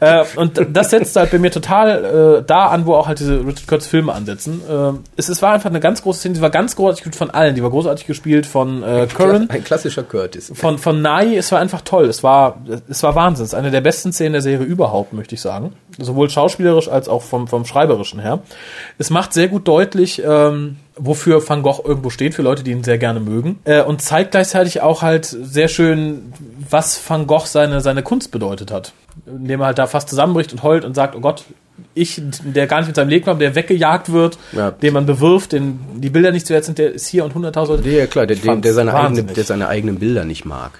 äh, und das setzt halt bei mir total äh, da an, wo auch halt diese Richard Curtis Filme ansetzen. Äh, es, es war einfach eine ganz große Szene, die war ganz großartig gespielt von allen. Die war großartig gespielt von äh, Curran. Ein klassischer Curtis. Von, von Nai, es war einfach toll. Es war, es war Wahnsinn. Es ist eine der besten Szenen der Serie überhaupt, möchte ich sagen. Sowohl schauspielerisch als auch vom, vom Schreiberischen her. Es macht sehr gut deutlich, ähm, wofür Van Gogh irgendwo steht, für Leute, die ihn sehr gerne mögen. Äh, und zeigt gleichzeitig auch halt sehr schön, was Van Gogh seine, seine Kunst bedeutet hat. Indem er halt da fast zusammenbricht und heult und sagt, oh Gott, ich, der gar nicht mit seinem Leben kommt, der weggejagt wird, ja. den man bewirft, den die Bilder nicht zu wert sind, der ist hier und 100.000 Leute. Ja, klar, der, der, der, seine eigene, der seine eigenen Bilder nicht mag.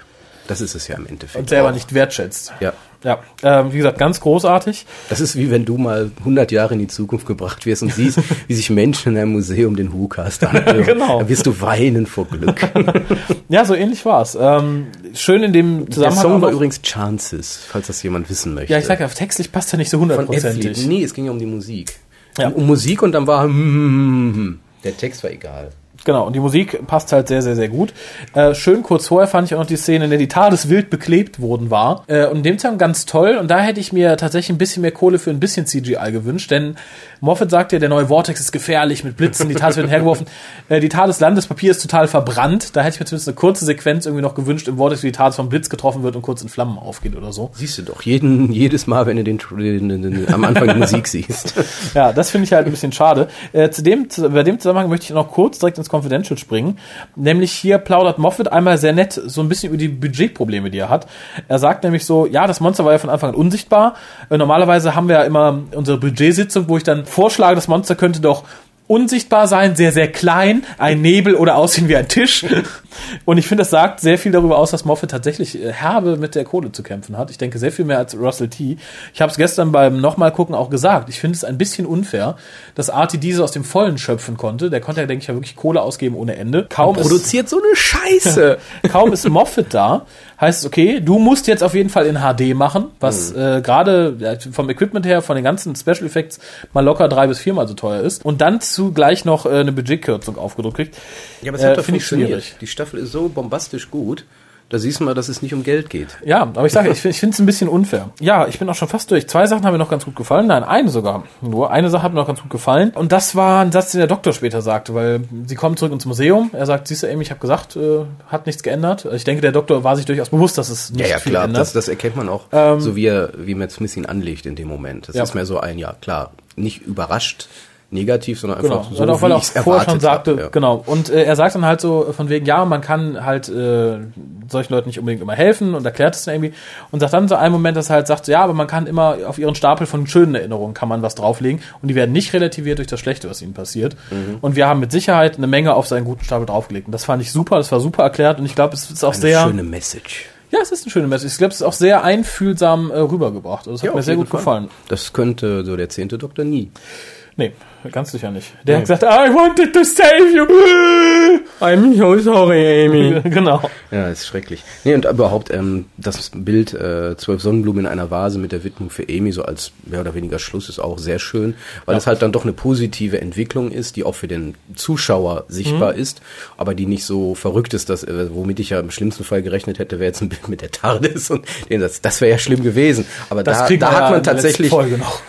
Das ist es ja im Endeffekt. Und selber auch. nicht wertschätzt. Ja. Ja, ähm, wie gesagt, ganz großartig. Das ist wie wenn du mal 100 Jahre in die Zukunft gebracht wirst und siehst, wie sich Menschen in einem Museum den WhoCast anhören. genau. Da wirst du weinen vor Glück. ja, so ähnlich war's. Ähm, schön in dem Zusammenhang. Der Song war übrigens Chances, falls das jemand wissen möchte. Ja, ich sag ja, textlich passt er nicht so hundertprozentig. Nee, es ging ja um die Musik. Ja. Um, um Musik und dann war hm, hm, hm, hm. der Text war egal. Genau, und die Musik passt halt sehr, sehr, sehr gut. Äh, schön kurz vorher fand ich auch noch die Szene, in der die TARDIS wild beklebt worden war. Äh, und in dem Zusammenhang ganz toll. Und da hätte ich mir tatsächlich ein bisschen mehr Kohle für ein bisschen CGI gewünscht, denn Moffat sagt ja, der neue Vortex ist gefährlich mit Blitzen, die TARDIS werden hergeworfen. Äh, die TARDIS Landespapier ist total verbrannt. Da hätte ich mir zumindest eine kurze Sequenz irgendwie noch gewünscht im Vortex, wie die TARDIS vom Blitz getroffen wird und kurz in Flammen aufgeht oder so. Siehst du doch, jeden, jedes Mal, wenn du den, den, den, den am Anfang die Musik siehst. ja, das finde ich halt ein bisschen schade. Äh, zu dem, bei dem Zusammenhang möchte ich noch kurz direkt ins Confidential springen. Nämlich hier plaudert Moffat einmal sehr nett so ein bisschen über die Budgetprobleme, die er hat. Er sagt nämlich so, ja, das Monster war ja von Anfang an unsichtbar. Äh, normalerweise haben wir ja immer unsere Budgetsitzung, wo ich dann vorschlage, das Monster könnte doch unsichtbar sein, sehr, sehr klein, ein Nebel oder aussehen wie ein Tisch. Und ich finde, das sagt sehr viel darüber aus, dass Moffat tatsächlich äh, herbe mit der Kohle zu kämpfen hat. Ich denke sehr viel mehr als Russell T. Ich habe es gestern beim nochmal gucken auch gesagt. Ich finde es ein bisschen unfair, dass Artie diese aus dem Vollen schöpfen konnte. Der konnte ja, denke ich, ja wirklich Kohle ausgeben ohne Ende. Kaum produziert ist, so eine Scheiße. kaum ist Moffat da, heißt es, okay, du musst jetzt auf jeden Fall in HD machen, was mhm. äh, gerade vom Equipment her, von den ganzen Special Effects mal locker drei bis viermal so teuer ist. Und dann zugleich noch äh, eine Budgetkürzung aufgedrückt kriegt. Ja, aber es äh, hat doch ich schwierig. Die Staffel ist so bombastisch gut. Da siehst du mal, dass es nicht um Geld geht. Ja, aber ich sage, ich, ich finde es ein bisschen unfair. Ja, ich bin auch schon fast durch. Zwei Sachen haben mir noch ganz gut gefallen. Nein, eine sogar. Nur eine Sache hat mir noch ganz gut gefallen. Und das war ein Satz, den der Doktor später sagte, weil sie kommen zurück ins Museum. Er sagt, siehst du, Amy, ich habe gesagt, äh, hat nichts geändert. Ich denke, der Doktor war sich durchaus bewusst, dass es nicht ja, ja, viel klar, ändert. Das, das erkennt man auch, ähm, so wie er, wie Matt Smith ihn anlegt in dem Moment. Das ja. ist mehr so ein, ja, klar, nicht überrascht, negativ, sondern einfach genau. so, und auch, weil er auch vorher schon sagte, ja. genau. Und äh, er sagt dann halt so von wegen, ja, man kann halt äh, solchen Leuten nicht unbedingt immer helfen und erklärt es dann irgendwie und sagt dann so einen Moment, dass er halt sagt, ja, aber man kann immer auf ihren Stapel von schönen Erinnerungen kann man was drauflegen und die werden nicht relativiert durch das Schlechte, was ihnen passiert. Mhm. Und wir haben mit Sicherheit eine Menge auf seinen guten Stapel draufgelegt. Und das fand ich super, das war super erklärt und ich glaube, es ist auch eine sehr schöne Message. Ja, es ist eine schöne Message. Ich glaube, es ist auch sehr einfühlsam äh, rübergebracht. Also, das ja, hat mir sehr gut Fall. gefallen. Das könnte so der zehnte Doktor nie. Nee, ganz sicher nicht. Der nee. hat gesagt, I wanted to save you. I'm so sorry, Amy. genau. Ja, ist schrecklich. Nee, und überhaupt ähm, das Bild äh, zwölf Sonnenblumen in einer Vase mit der Widmung für Amy so als mehr oder weniger Schluss ist auch sehr schön, weil ja. es halt dann doch eine positive Entwicklung ist, die auch für den Zuschauer sichtbar mhm. ist, aber die nicht so verrückt ist, dass äh, womit ich ja im schlimmsten Fall gerechnet hätte, wäre jetzt ein Bild mit der TARDIS und das, das wäre ja schlimm gewesen. Aber das da, da hat man tatsächlich Folge noch.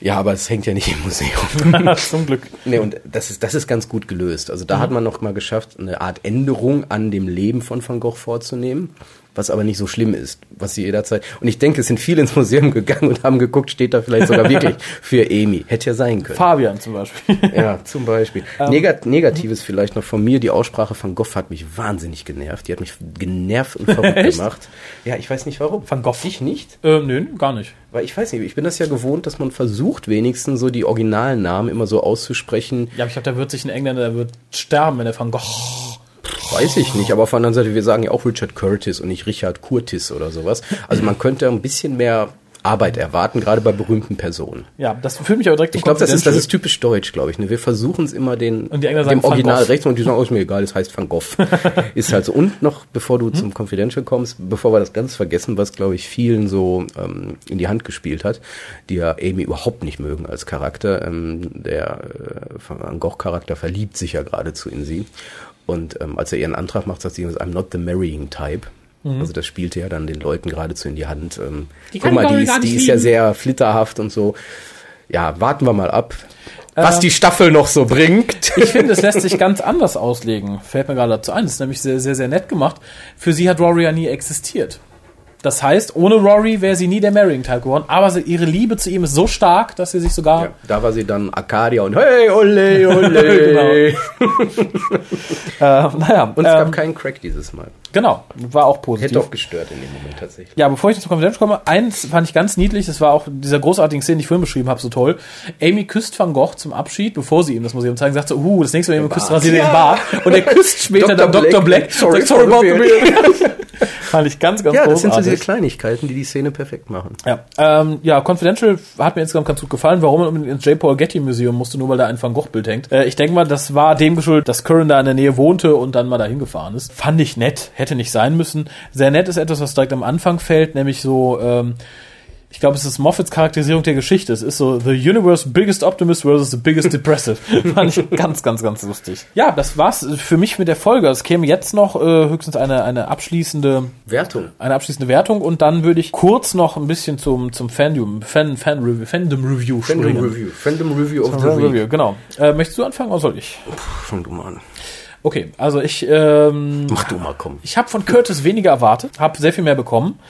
Ja, aber es hängt ja nicht im Museum. Zum Glück. Nee, und das ist, das ist ganz gut gelöst. Also da mhm. hat man noch mal geschafft, eine Art Änderung an dem Leben von Van Gogh vorzunehmen was aber nicht so schlimm ist, was sie jederzeit. Und ich denke, es sind viele ins Museum gegangen und haben geguckt, steht da vielleicht sogar wirklich für Amy. Hätte ja sein können. Fabian zum Beispiel. ja, zum Beispiel. Ähm, Negat Negatives vielleicht noch von mir, die Aussprache von Goff hat mich wahnsinnig genervt. Die hat mich genervt und verrückt gemacht. Ja, ich weiß nicht warum. Van Gogh? Ich nicht? Äh, nö, gar nicht. Weil ich weiß nicht, ich bin das ja gewohnt, dass man versucht, wenigstens so die originalen Namen immer so auszusprechen. Ja, aber ich glaube, da wird sich ein Engländer, der wird sterben, wenn er Van Gogh Weiß ich nicht, aber auf der anderen Seite, wir sagen ja auch Richard Curtis und nicht Richard Curtis oder sowas. Also man könnte ein bisschen mehr Arbeit erwarten, gerade bei berühmten Personen. Ja, das fühlt mich aber direkt Ich glaube, das ist, das ist typisch deutsch, glaube ich. Ne? Wir versuchen es immer den, und die dem Original rechts und die sagen, oh, ist mir egal, das heißt Van Gogh. ist halt so. Und noch, bevor du hm? zum Confidential kommst, bevor wir das ganz vergessen, was, glaube ich, vielen so ähm, in die Hand gespielt hat, die ja Amy überhaupt nicht mögen als Charakter. Ähm, der äh, Van Gogh-Charakter verliebt sich ja geradezu in sie. Und ähm, als er ihren Antrag macht, sagt sie, I'm not the marrying type. Mhm. Also das spielte ja dann den Leuten geradezu in die Hand. Ähm, die guck mal, die, ist, die ist ja sehr flitterhaft und so. Ja, warten wir mal ab, was ähm, die Staffel noch so bringt. Ich finde, es lässt sich ganz anders auslegen. Fällt mir gerade dazu ein. Das ist nämlich sehr, sehr, sehr nett gemacht. Für sie hat Rory ja nie existiert. Das heißt, ohne Rory wäre sie nie der Marrying-Type geworden, aber sie, ihre Liebe zu ihm ist so stark, dass sie sich sogar. Ja, da war sie dann Arcadia und hey, ole, ole. genau. äh, naja, und es ähm, gab keinen Crack dieses Mal. Genau, war auch positiv. Hätte auch gestört in dem Moment tatsächlich. Ja, bevor ich zum Confidential komme, eins fand ich ganz niedlich, das war auch dieser großartigen Szene, die ich vorhin beschrieben habe, so toll. Amy küsst Van Gogh zum Abschied, bevor sie ihm das Museum zeigen, sagt so, uh, das nächste Mal jemand küsst rasiert ja. den Bart. Und er küsst später Dr. dann Dr. Black. Black. Sorry, sorry about the beard. Fand ich ganz, ganz Ja, das großartig. sind so diese Kleinigkeiten, die die Szene perfekt machen. Ja, ähm, ja Confidential hat mir insgesamt ganz gut gefallen. Warum man ins J. Paul Getty Museum musste, nur weil da ein Van Gogh Bild hängt. Äh, ich denke mal, das war dem geschuldet, dass Curran da in der Nähe wohnte und dann mal dahin gefahren ist. Fand ich nett, hätte nicht sein müssen. Sehr nett ist etwas, was direkt am Anfang fällt, nämlich so, ähm, ich glaube, es ist Moffats Charakterisierung der Geschichte. Es ist so The Universe Biggest Optimist versus the Biggest Depressive. Fand ich ganz, ganz, ganz lustig. Ja, das war's für mich mit der Folge. Es käme jetzt noch äh, höchstens eine, eine abschließende Wertung. Eine abschließende Wertung und dann würde ich kurz noch ein bisschen zum, zum Fandom, Fan, Fan Review, Fandom Review Fandom springen. Review. Fandom Review of the Review, Week. Genau. Äh, möchtest du anfangen oder soll ich? fang du mal an. Okay, also ich ähm, mach du mal komm. Ich habe von Curtis weniger erwartet, habe sehr viel mehr bekommen.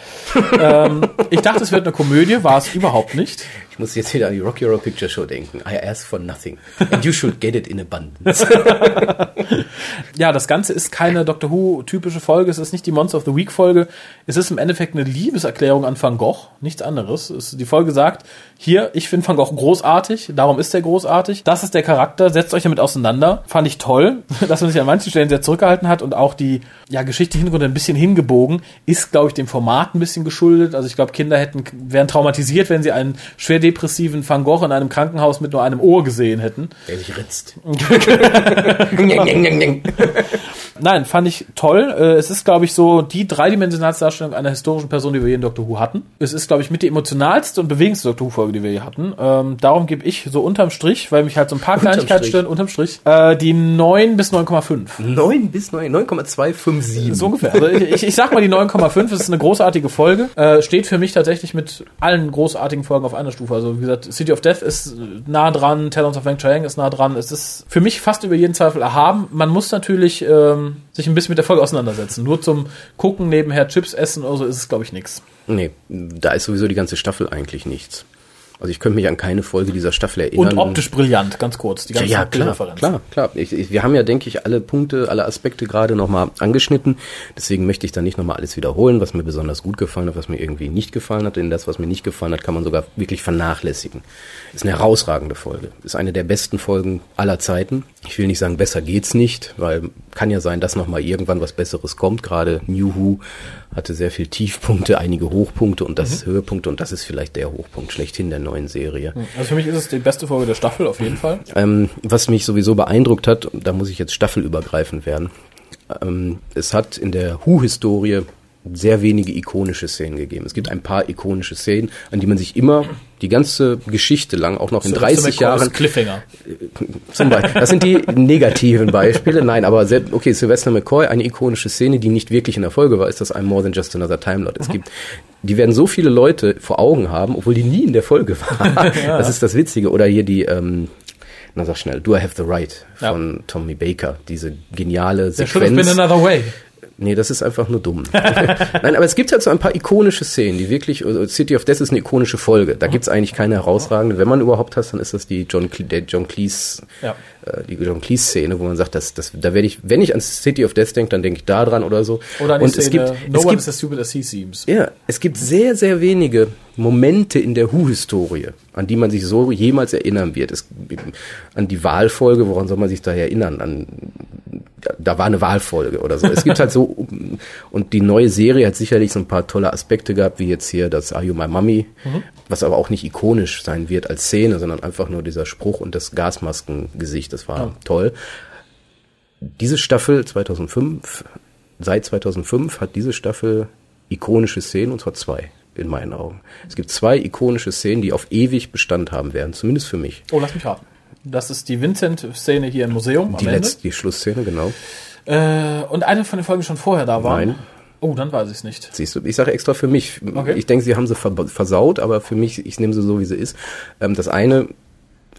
ähm, ich dachte, es wird eine Komödie, war es überhaupt nicht. Ich muss jetzt wieder an die Rocky Horror Picture Show denken. I ask for nothing. And you should get it in abundance. ja, das Ganze ist keine Doctor Who-typische Folge. Es ist nicht die Monster of the Week Folge. Es ist im Endeffekt eine Liebeserklärung an Van Gogh. Nichts anderes. Es, die Folge sagt, hier, ich finde Van Gogh großartig. Darum ist er großartig. Das ist der Charakter. Setzt euch damit auseinander. Fand ich toll, dass man sich an manchen Stellen sehr zurückgehalten hat und auch die, ja, Geschichte Hintergrund ein bisschen hingebogen. Ist, glaube ich, dem Format ein bisschen geschuldet. Also ich glaube, Kinder hätten, wären traumatisiert, wenn sie einen schwer depressiven Van Gogh in einem Krankenhaus mit nur einem Ohr gesehen hätten. Der sich ritzt. Nein, fand ich toll. Äh, es ist, glaube ich, so die dreidimensionalste Darstellung einer historischen Person, die wir hier in Doctor Who hatten. Es ist, glaube ich, mit die emotionalste und bewegendste Doctor Who-Folge, die wir hier hatten. Ähm, darum gebe ich so unterm Strich, weil mich halt so ein paar Kleinigkeiten stören, unterm Strich, äh, die 9 bis 9,5. 9 bis 9, 9,257. So ungefähr. Also ich, ich sag mal die 9,5, es ist eine großartige Folge. Äh, steht für mich tatsächlich mit allen großartigen Folgen auf einer Stufe. Also wie gesagt, City of Death ist nah dran, Talents of Wang Chiang ist nah dran. Es ist für mich fast über jeden Zweifel erhaben. Man muss natürlich ähm, sich ein bisschen mit der Folge auseinandersetzen. Nur zum Gucken, nebenher Chips essen oder so ist es, glaube ich, nichts. Nee, da ist sowieso die ganze Staffel eigentlich nichts. Also ich könnte mich an keine Folge dieser Staffel erinnern. Und optisch brillant, ganz kurz. Die ganze ja, ja klar, klar, klar. Ich, ich, wir haben ja, denke ich, alle Punkte, alle Aspekte gerade nochmal angeschnitten. Deswegen möchte ich da nicht nochmal alles wiederholen, was mir besonders gut gefallen hat, was mir irgendwie nicht gefallen hat. Denn das, was mir nicht gefallen hat, kann man sogar wirklich vernachlässigen. Ist eine herausragende Folge. Ist eine der besten Folgen aller Zeiten. Ich will nicht sagen, besser geht's nicht, weil kann ja sein, dass nochmal irgendwann was Besseres kommt. Gerade New Who hatte sehr viel Tiefpunkte, einige Hochpunkte und das mhm. Höhepunkte und das ist vielleicht der Hochpunkt schlechthin der neuen Serie. Also für mich ist es die beste Folge der Staffel auf jeden Fall. Ähm, was mich sowieso beeindruckt hat, da muss ich jetzt staffelübergreifend werden. Ähm, es hat in der Who-Historie sehr wenige ikonische Szenen gegeben. Es gibt ein paar ikonische Szenen, an die man sich immer die ganze Geschichte lang, auch noch in 30 Jahren. Cliffhanger. Zum Beispiel. Das sind die negativen Beispiele. Nein, aber okay, Sylvester McCoy, eine ikonische Szene, die nicht wirklich in der Folge war, ist das ein More Than Just Another Time Lord. Es mhm. gibt, die werden so viele Leute vor Augen haben, obwohl die nie in der Folge waren. ja. Das ist das Witzige. Oder hier die, ähm, na sag schnell, Do I Have the Right von ja. Tommy Baker. Diese geniale Sequenz. There should have been another way. Nee, das ist einfach nur dumm. Nein, aber es gibt halt so ein paar ikonische Szenen, die wirklich, also City of Death ist eine ikonische Folge. Da gibt's eigentlich keine herausragende. Wenn man überhaupt hat, dann ist das die John, der John Cleese, ja. äh, die John Cleese-Szene, wo man sagt, das, das, da werde ich, wenn ich an City of Death denke, dann denke ich da dran oder so. Oder an die Und Szene, es gibt, No es one gibt, is as stupid as he seems. Ja, es gibt sehr, sehr wenige Momente in der Who-Historie, an die man sich so jemals erinnern wird. Es, an die Wahlfolge, woran soll man sich da erinnern? An da war eine Wahlfolge oder so. Es gibt halt so, und die neue Serie hat sicherlich so ein paar tolle Aspekte gehabt, wie jetzt hier das Are You My Mummy, mhm. was aber auch nicht ikonisch sein wird als Szene, sondern einfach nur dieser Spruch und das Gasmaskengesicht, das war ja. toll. Diese Staffel 2005, seit 2005 hat diese Staffel ikonische Szenen, und zwar zwei in meinen Augen. Es gibt zwei ikonische Szenen, die auf ewig Bestand haben werden, zumindest für mich. Oh, lass mich raten. Das ist die Vincent-Szene hier im Museum. Die letzte, die Schlussszene, genau. Äh, und eine von den Folgen schon vorher da war. Nein. Oh, dann weiß ich es nicht. Siehst du, ich sage extra für mich. Okay. Ich denke, sie haben sie versaut, aber für mich, ich nehme sie so, wie sie ist. Ähm, das eine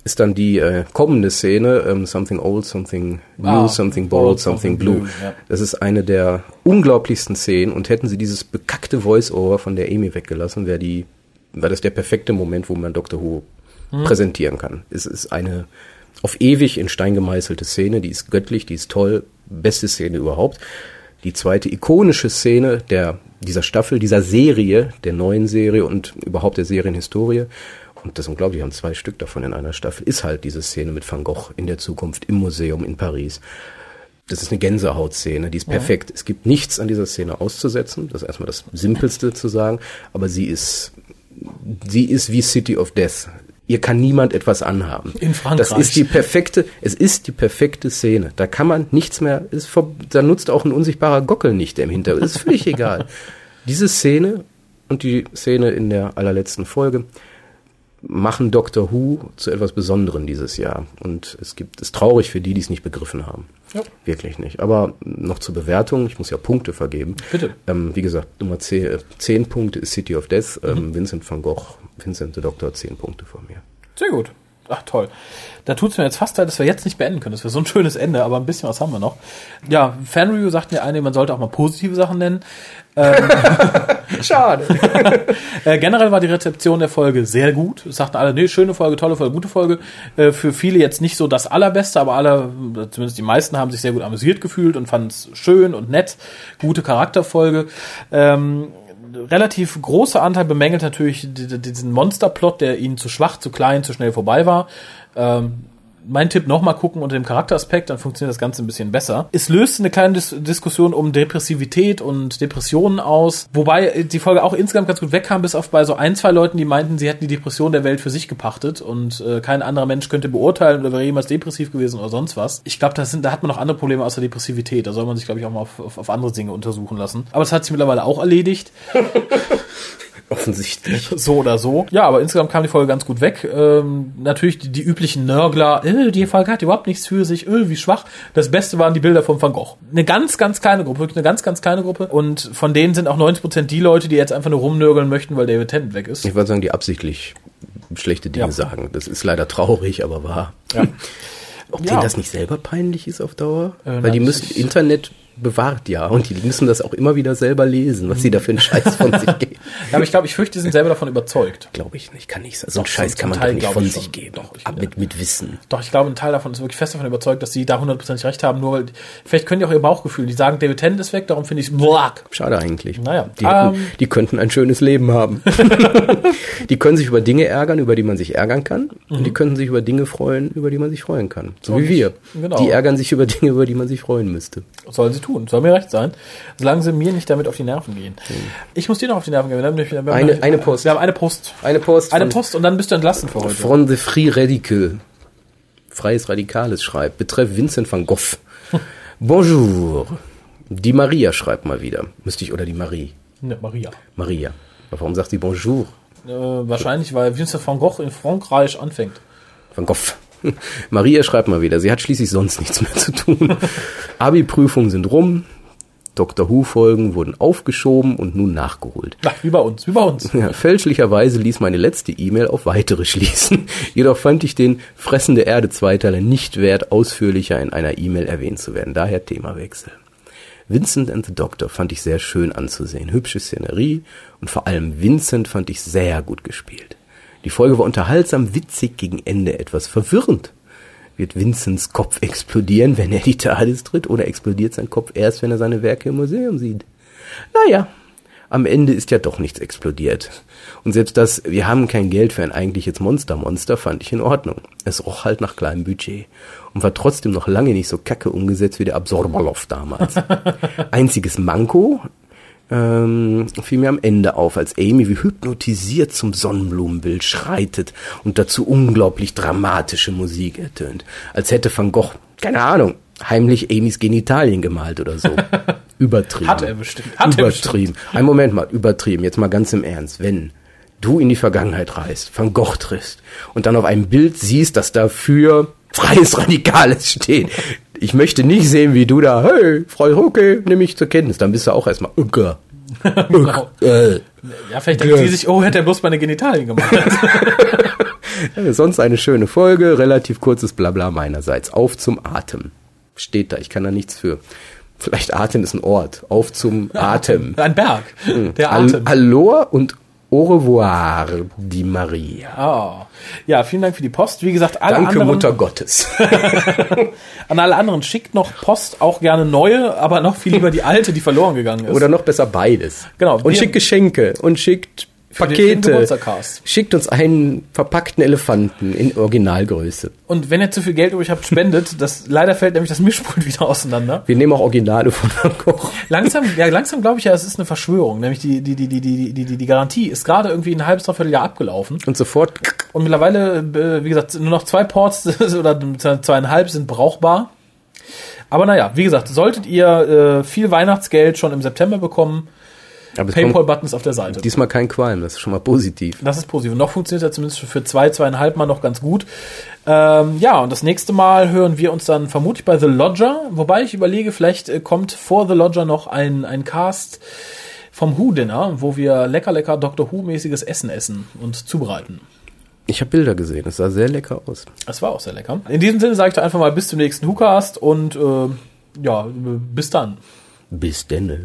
ist dann die äh, kommende Szene, ähm, Something Old, Something New, ah, Something Bold, Something, something Blue. blue ja. Das ist eine der unglaublichsten Szenen und hätten sie dieses bekackte Voice-Over von der Amy weggelassen, wäre die, wäre das der perfekte Moment, wo man Dr. Who hm. präsentieren kann. Es ist eine auf ewig in Stein gemeißelte Szene, die ist göttlich, die ist toll, beste Szene überhaupt. Die zweite ikonische Szene der, dieser Staffel, dieser Serie, der neuen Serie und überhaupt der Serienhistorie, und das ist unglaublich, wir haben zwei Stück davon in einer Staffel, ist halt diese Szene mit Van Gogh in der Zukunft im Museum in Paris. Das ist eine Gänsehautszene, die ist perfekt. Ja. Es gibt nichts an dieser Szene auszusetzen. Das ist erstmal das Simpelste zu sagen. Aber sie ist, sie ist wie City of Death ihr kann niemand etwas anhaben. In Frankreich. Das ist die perfekte, es ist die perfekte Szene. Da kann man nichts mehr, ist da nutzt auch ein unsichtbarer Gockel nicht, der im Hintergrund ist völlig egal. Diese Szene und die Szene in der allerletzten Folge machen Doctor Who zu etwas Besonderem dieses Jahr. Und es gibt, es ist traurig für die, die es nicht begriffen haben. Ja. Wirklich nicht. Aber noch zur Bewertung, ich muss ja Punkte vergeben. Bitte. Ähm, wie gesagt, Nummer 10, 10 Punkte ist City of Death. Ähm, mhm. Vincent van Gogh, Vincent the Doctor, 10 Punkte von mir. Sehr gut. Ach toll. Da tut es mir jetzt fast leid, dass wir jetzt nicht beenden können. Das wäre so ein schönes Ende, aber ein bisschen was haben wir noch. Ja, Fanreview sagt mir eine, man sollte auch mal positive Sachen nennen. Ähm, Schade. äh, generell war die Rezeption der Folge sehr gut. Es sagten alle, nee, schöne Folge, tolle Folge, gute Folge. Äh, für viele jetzt nicht so das allerbeste, aber alle, zumindest die meisten, haben sich sehr gut amüsiert gefühlt und fanden es schön und nett. Gute Charakterfolge. Ähm, relativ großer Anteil bemängelt natürlich diesen Monsterplot, der ihnen zu schwach, zu klein, zu schnell vorbei war. Ähm, mein Tipp nochmal gucken unter dem Charakteraspekt, dann funktioniert das Ganze ein bisschen besser. Es löst eine kleine Dis Diskussion um Depressivität und Depressionen aus, wobei die Folge auch insgesamt ganz gut wegkam, bis auf bei so ein, zwei Leuten, die meinten, sie hätten die Depression der Welt für sich gepachtet und äh, kein anderer Mensch könnte beurteilen oder wäre jemals depressiv gewesen oder sonst was. Ich glaube, da hat man noch andere Probleme außer Depressivität. Da soll man sich, glaube ich, auch mal auf, auf, auf andere Dinge untersuchen lassen. Aber das hat sich mittlerweile auch erledigt. Offensichtlich. So oder so. Ja, aber insgesamt kam die Folge ganz gut weg. Ähm, natürlich die, die üblichen Nörgler, äh, die Folge hat überhaupt nichts für sich, äh, wie schwach. Das Beste waren die Bilder von Van Gogh. Eine ganz, ganz kleine Gruppe, wirklich eine ganz, ganz kleine Gruppe. Und von denen sind auch 90% die Leute, die jetzt einfach nur rumnörgeln möchten, weil David Tennant weg ist. Ich würde sagen, die absichtlich schlechte Dinge ja. sagen. Das ist leider traurig, aber wahr. Ja. Ob ja. denen das nicht selber peinlich ist auf Dauer? Äh, Weil die müssen Internet bewahrt ja und die müssen das auch immer wieder selber lesen, was sie da für einen Scheiß von sich geben. Ja, aber ich glaube, ich fürchte, die sind selber davon überzeugt. Glaube ich nicht, kann nicht sein. So einen Scheiß kann man Teil, nicht von sich geben. Doch, ich, Ab mit, mit Wissen. Doch, ich glaube, ein Teil davon ist wirklich fest davon überzeugt, dass sie da hundertprozentig recht haben, nur weil, vielleicht können die auch ihr Bauchgefühl, die sagen, David Tennant ist weg, darum finde ich es Schade eigentlich. Naja. Die, hätten, um, ähm. die könnten ein schönes Leben haben. die können sich über Dinge ärgern, über die man sich ärgern kann. Mhm. Und die könnten sich über Dinge freuen, über die man sich freuen kann. So und wie wir. Genau. Die ärgern sich über Dinge, über die man sich freuen müsste. Sollen sie tun. Soll mir recht sein solange sie mir nicht damit auf die Nerven gehen. Hm. Ich muss dir noch auf die Nerven gehen. Wir haben, eine, eine Post. Wir haben eine Post. Eine Post. Eine Post und dann bist du entlassen für heute. Von The Free Radical. Freies Radikales schreibt. Betreff Vincent van Gogh. Bonjour. Die Maria schreibt mal wieder. Müsste ich, oder die Marie? Ne, Maria. Maria. Warum sagt sie Bonjour? Äh, wahrscheinlich, weil Vincent van Gogh in Frankreich anfängt. Van Gogh. Maria schreibt mal wieder, sie hat schließlich sonst nichts mehr zu tun. Abi-Prüfungen sind rum, Doctor Who-Folgen wurden aufgeschoben und nun nachgeholt. Ach, wie bei uns, wie bei uns. Ja, fälschlicherweise ließ meine letzte E-Mail auf weitere schließen. Jedoch fand ich den Fressende Erde Zweiteiler nicht wert, ausführlicher in einer E-Mail erwähnt zu werden. Daher Themawechsel. Vincent and the Doctor fand ich sehr schön anzusehen. Hübsche Szenerie und vor allem Vincent fand ich sehr gut gespielt. Die Folge war unterhaltsam, witzig, gegen Ende etwas verwirrend. Wird Vincents Kopf explodieren, wenn er die TARDIS tritt, oder explodiert sein Kopf erst, wenn er seine Werke im Museum sieht? Naja, am Ende ist ja doch nichts explodiert. Und selbst das, wir haben kein Geld für ein eigentliches Monster-Monster, fand ich in Ordnung. Es roch halt nach kleinem Budget. Und war trotzdem noch lange nicht so kacke umgesetzt wie der Absorberloff damals. Einziges Manko, ähm, fiel mir am Ende auf, als Amy wie hypnotisiert zum Sonnenblumenbild schreitet und dazu unglaublich dramatische Musik ertönt. Als hätte Van Gogh, keine Ahnung, heimlich Amys Genitalien gemalt oder so. Übertrieben. Hat er bestimmt. Hat übertrieben. Er bestimmt. Ein Moment mal, übertrieben. Jetzt mal ganz im Ernst. Wenn du in die Vergangenheit reist, Van Gogh triffst und dann auf einem Bild siehst, dass dafür freies Radikales steht. Ich möchte nicht sehen, wie du da, hey, Frau okay, nehme ich zur Kenntnis. Dann bist du auch erstmal, Ucker. genau. Äh. ja, vielleicht denkt sie sich, oh, hätte er bloß meine Genitalien gemacht. ja, sonst eine schöne Folge, relativ kurzes Blabla meinerseits. Auf zum Atem. Steht da, ich kann da nichts für. Vielleicht Atem ist ein Ort. Auf zum Atem. Ein Berg. Hm. Der Atem. Aloha und Au revoir, die Maria. Oh. Ja, vielen Dank für die Post. Wie gesagt, alle Danke, anderen. Mutter Gottes. an alle anderen schickt noch Post, auch gerne neue, aber noch viel lieber die alte, die verloren gegangen ist. Oder noch besser beides. Genau. Und schickt Geschenke und schickt Pakete. Schickt uns einen verpackten Elefanten in Originalgröße. Und wenn ihr zu viel Geld übrig habt, spendet. Das leider fällt nämlich das Mischpult wieder auseinander. Wir nehmen auch Originale von Van Gogh. Langsam, ja, langsam glaube ich ja, es ist eine Verschwörung. Nämlich die, die, die, die, die, die, die, die Garantie ist gerade irgendwie ein halbes, dreiviertel Jahr abgelaufen. Und sofort. Und mittlerweile, äh, wie gesagt, nur noch zwei Ports oder zweieinhalb sind brauchbar. Aber naja, wie gesagt, solltet ihr äh, viel Weihnachtsgeld schon im September bekommen, Paypal-Button ist auf der Seite. Diesmal kein Qualm, das ist schon mal positiv. Das ist positiv. noch funktioniert er zumindest für zwei, zweieinhalb Mal noch ganz gut. Ähm, ja, und das nächste Mal hören wir uns dann vermutlich bei The Lodger, wobei ich überlege, vielleicht äh, kommt vor The Lodger noch ein, ein Cast vom Who-Dinner, wo wir lecker, lecker Doctor Who-mäßiges Essen essen und zubereiten. Ich habe Bilder gesehen, es sah sehr lecker aus. Es war auch sehr lecker. In diesem Sinne sage ich doch einfach mal bis zum nächsten Hookast und äh, ja, bis dann. Bis denn.